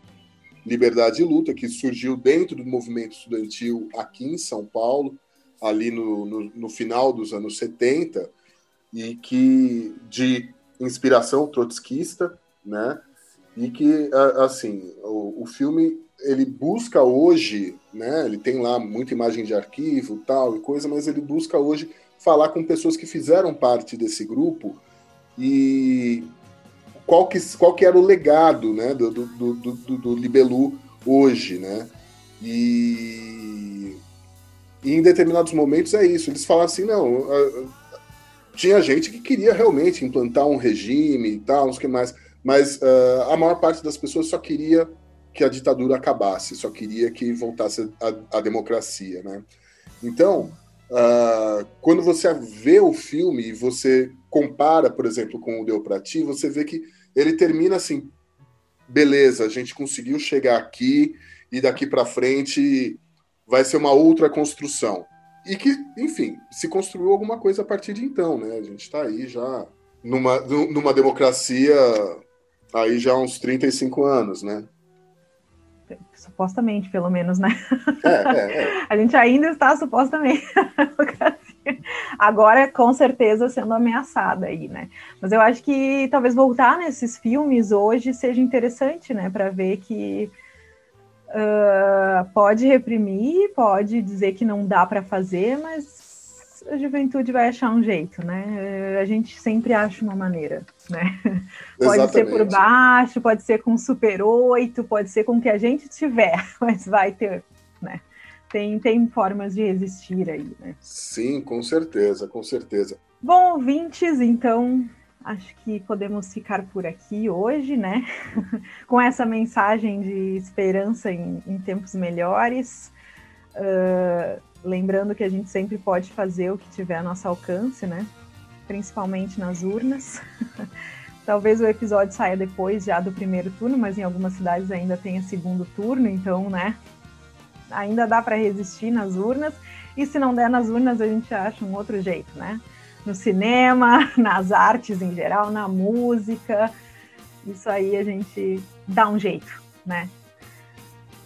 Liberdade e Luta, que surgiu dentro do movimento estudantil aqui em São Paulo, ali no, no, no final dos anos 70, e que de inspiração trotskista, né? e que assim o, o filme ele busca hoje, né? Ele tem lá muita imagem de arquivo, tal e coisa, mas ele busca hoje falar com pessoas que fizeram parte desse grupo e qual que, qual que era o legado, né, do, do, do, do, Libelu hoje, né? E, e, em determinados momentos é isso. Eles falam assim, não, tinha gente que queria realmente implantar um regime e tal, não que mais, mas uh, a maior parte das pessoas só queria que a ditadura acabasse, só queria que voltasse a, a democracia, né? Então, uh, quando você vê o filme e você compara, por exemplo, com o Deu Pra Ti, você vê que ele termina assim, beleza, a gente conseguiu chegar aqui e daqui para frente vai ser uma outra construção. E que, enfim, se construiu alguma coisa a partir de então, né? A gente está aí já numa, numa democracia aí já há uns 35 anos, né? Supostamente, pelo menos, né? É, é, é. A gente ainda está supostamente agora com certeza sendo ameaçada aí, né? Mas eu acho que talvez voltar nesses filmes hoje seja interessante, né? Para ver que uh, pode reprimir, pode dizer que não dá para fazer, mas a juventude vai achar um jeito, né? A gente sempre acha uma maneira, né? Pode Exatamente. ser por baixo, pode ser com super 8, pode ser com o que a gente tiver, mas vai ter, né? Tem, tem formas de resistir aí, né? Sim, com certeza, com certeza. Bom, ouvintes, então acho que podemos ficar por aqui hoje, né? com essa mensagem de esperança em, em tempos melhores. Uh, lembrando que a gente sempre pode fazer o que tiver a nosso alcance, né? Principalmente nas urnas. Talvez o episódio saia depois já do primeiro turno, mas em algumas cidades ainda tem segundo turno, então, né? Ainda dá para resistir nas urnas. E se não der nas urnas, a gente acha um outro jeito, né? No cinema, nas artes em geral, na música. Isso aí a gente dá um jeito, né?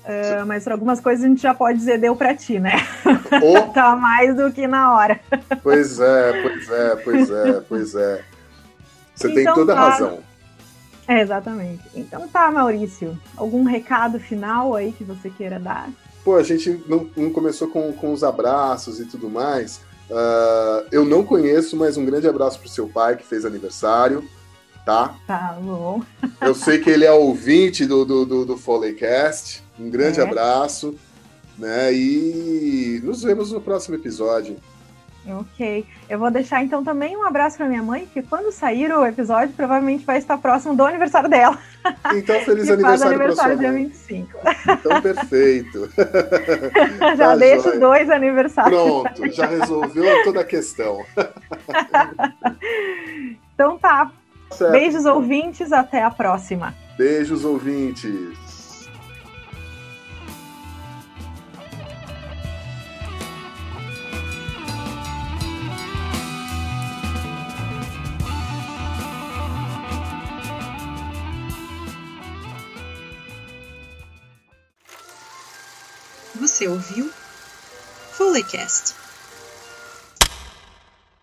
Uh, mas para algumas coisas a gente já pode dizer deu para ti, né? Oh. tá mais do que na hora. Pois é, pois é, pois é, pois é. Você Então tem toda a tá. razão. É, exatamente. Então tá, Maurício. Algum recado final aí que você queira dar? Pô, a gente não, não começou com, com os abraços e tudo mais. Ah, eu não conheço, mas um grande abraço pro seu pai que fez aniversário, tá? Tá bom. Eu sei que ele é ouvinte do, do, do, do Foleycast. Um grande É. abraço, né? E nos vemos no próximo episódio. Ok. Eu vou deixar então também um abraço para minha mãe, que quando sair o episódio, provavelmente vai estar próximo do aniversário dela. Então, feliz que faz aniversário sua aniversário dia mãe. 25. Então, perfeito. Já Tá deixo joia. dois aniversários. Pronto, já resolveu toda a questão. Então tá. Certo. Beijos ouvintes, até a próxima. Beijos, ouvintes. Você ouviu? Foleycast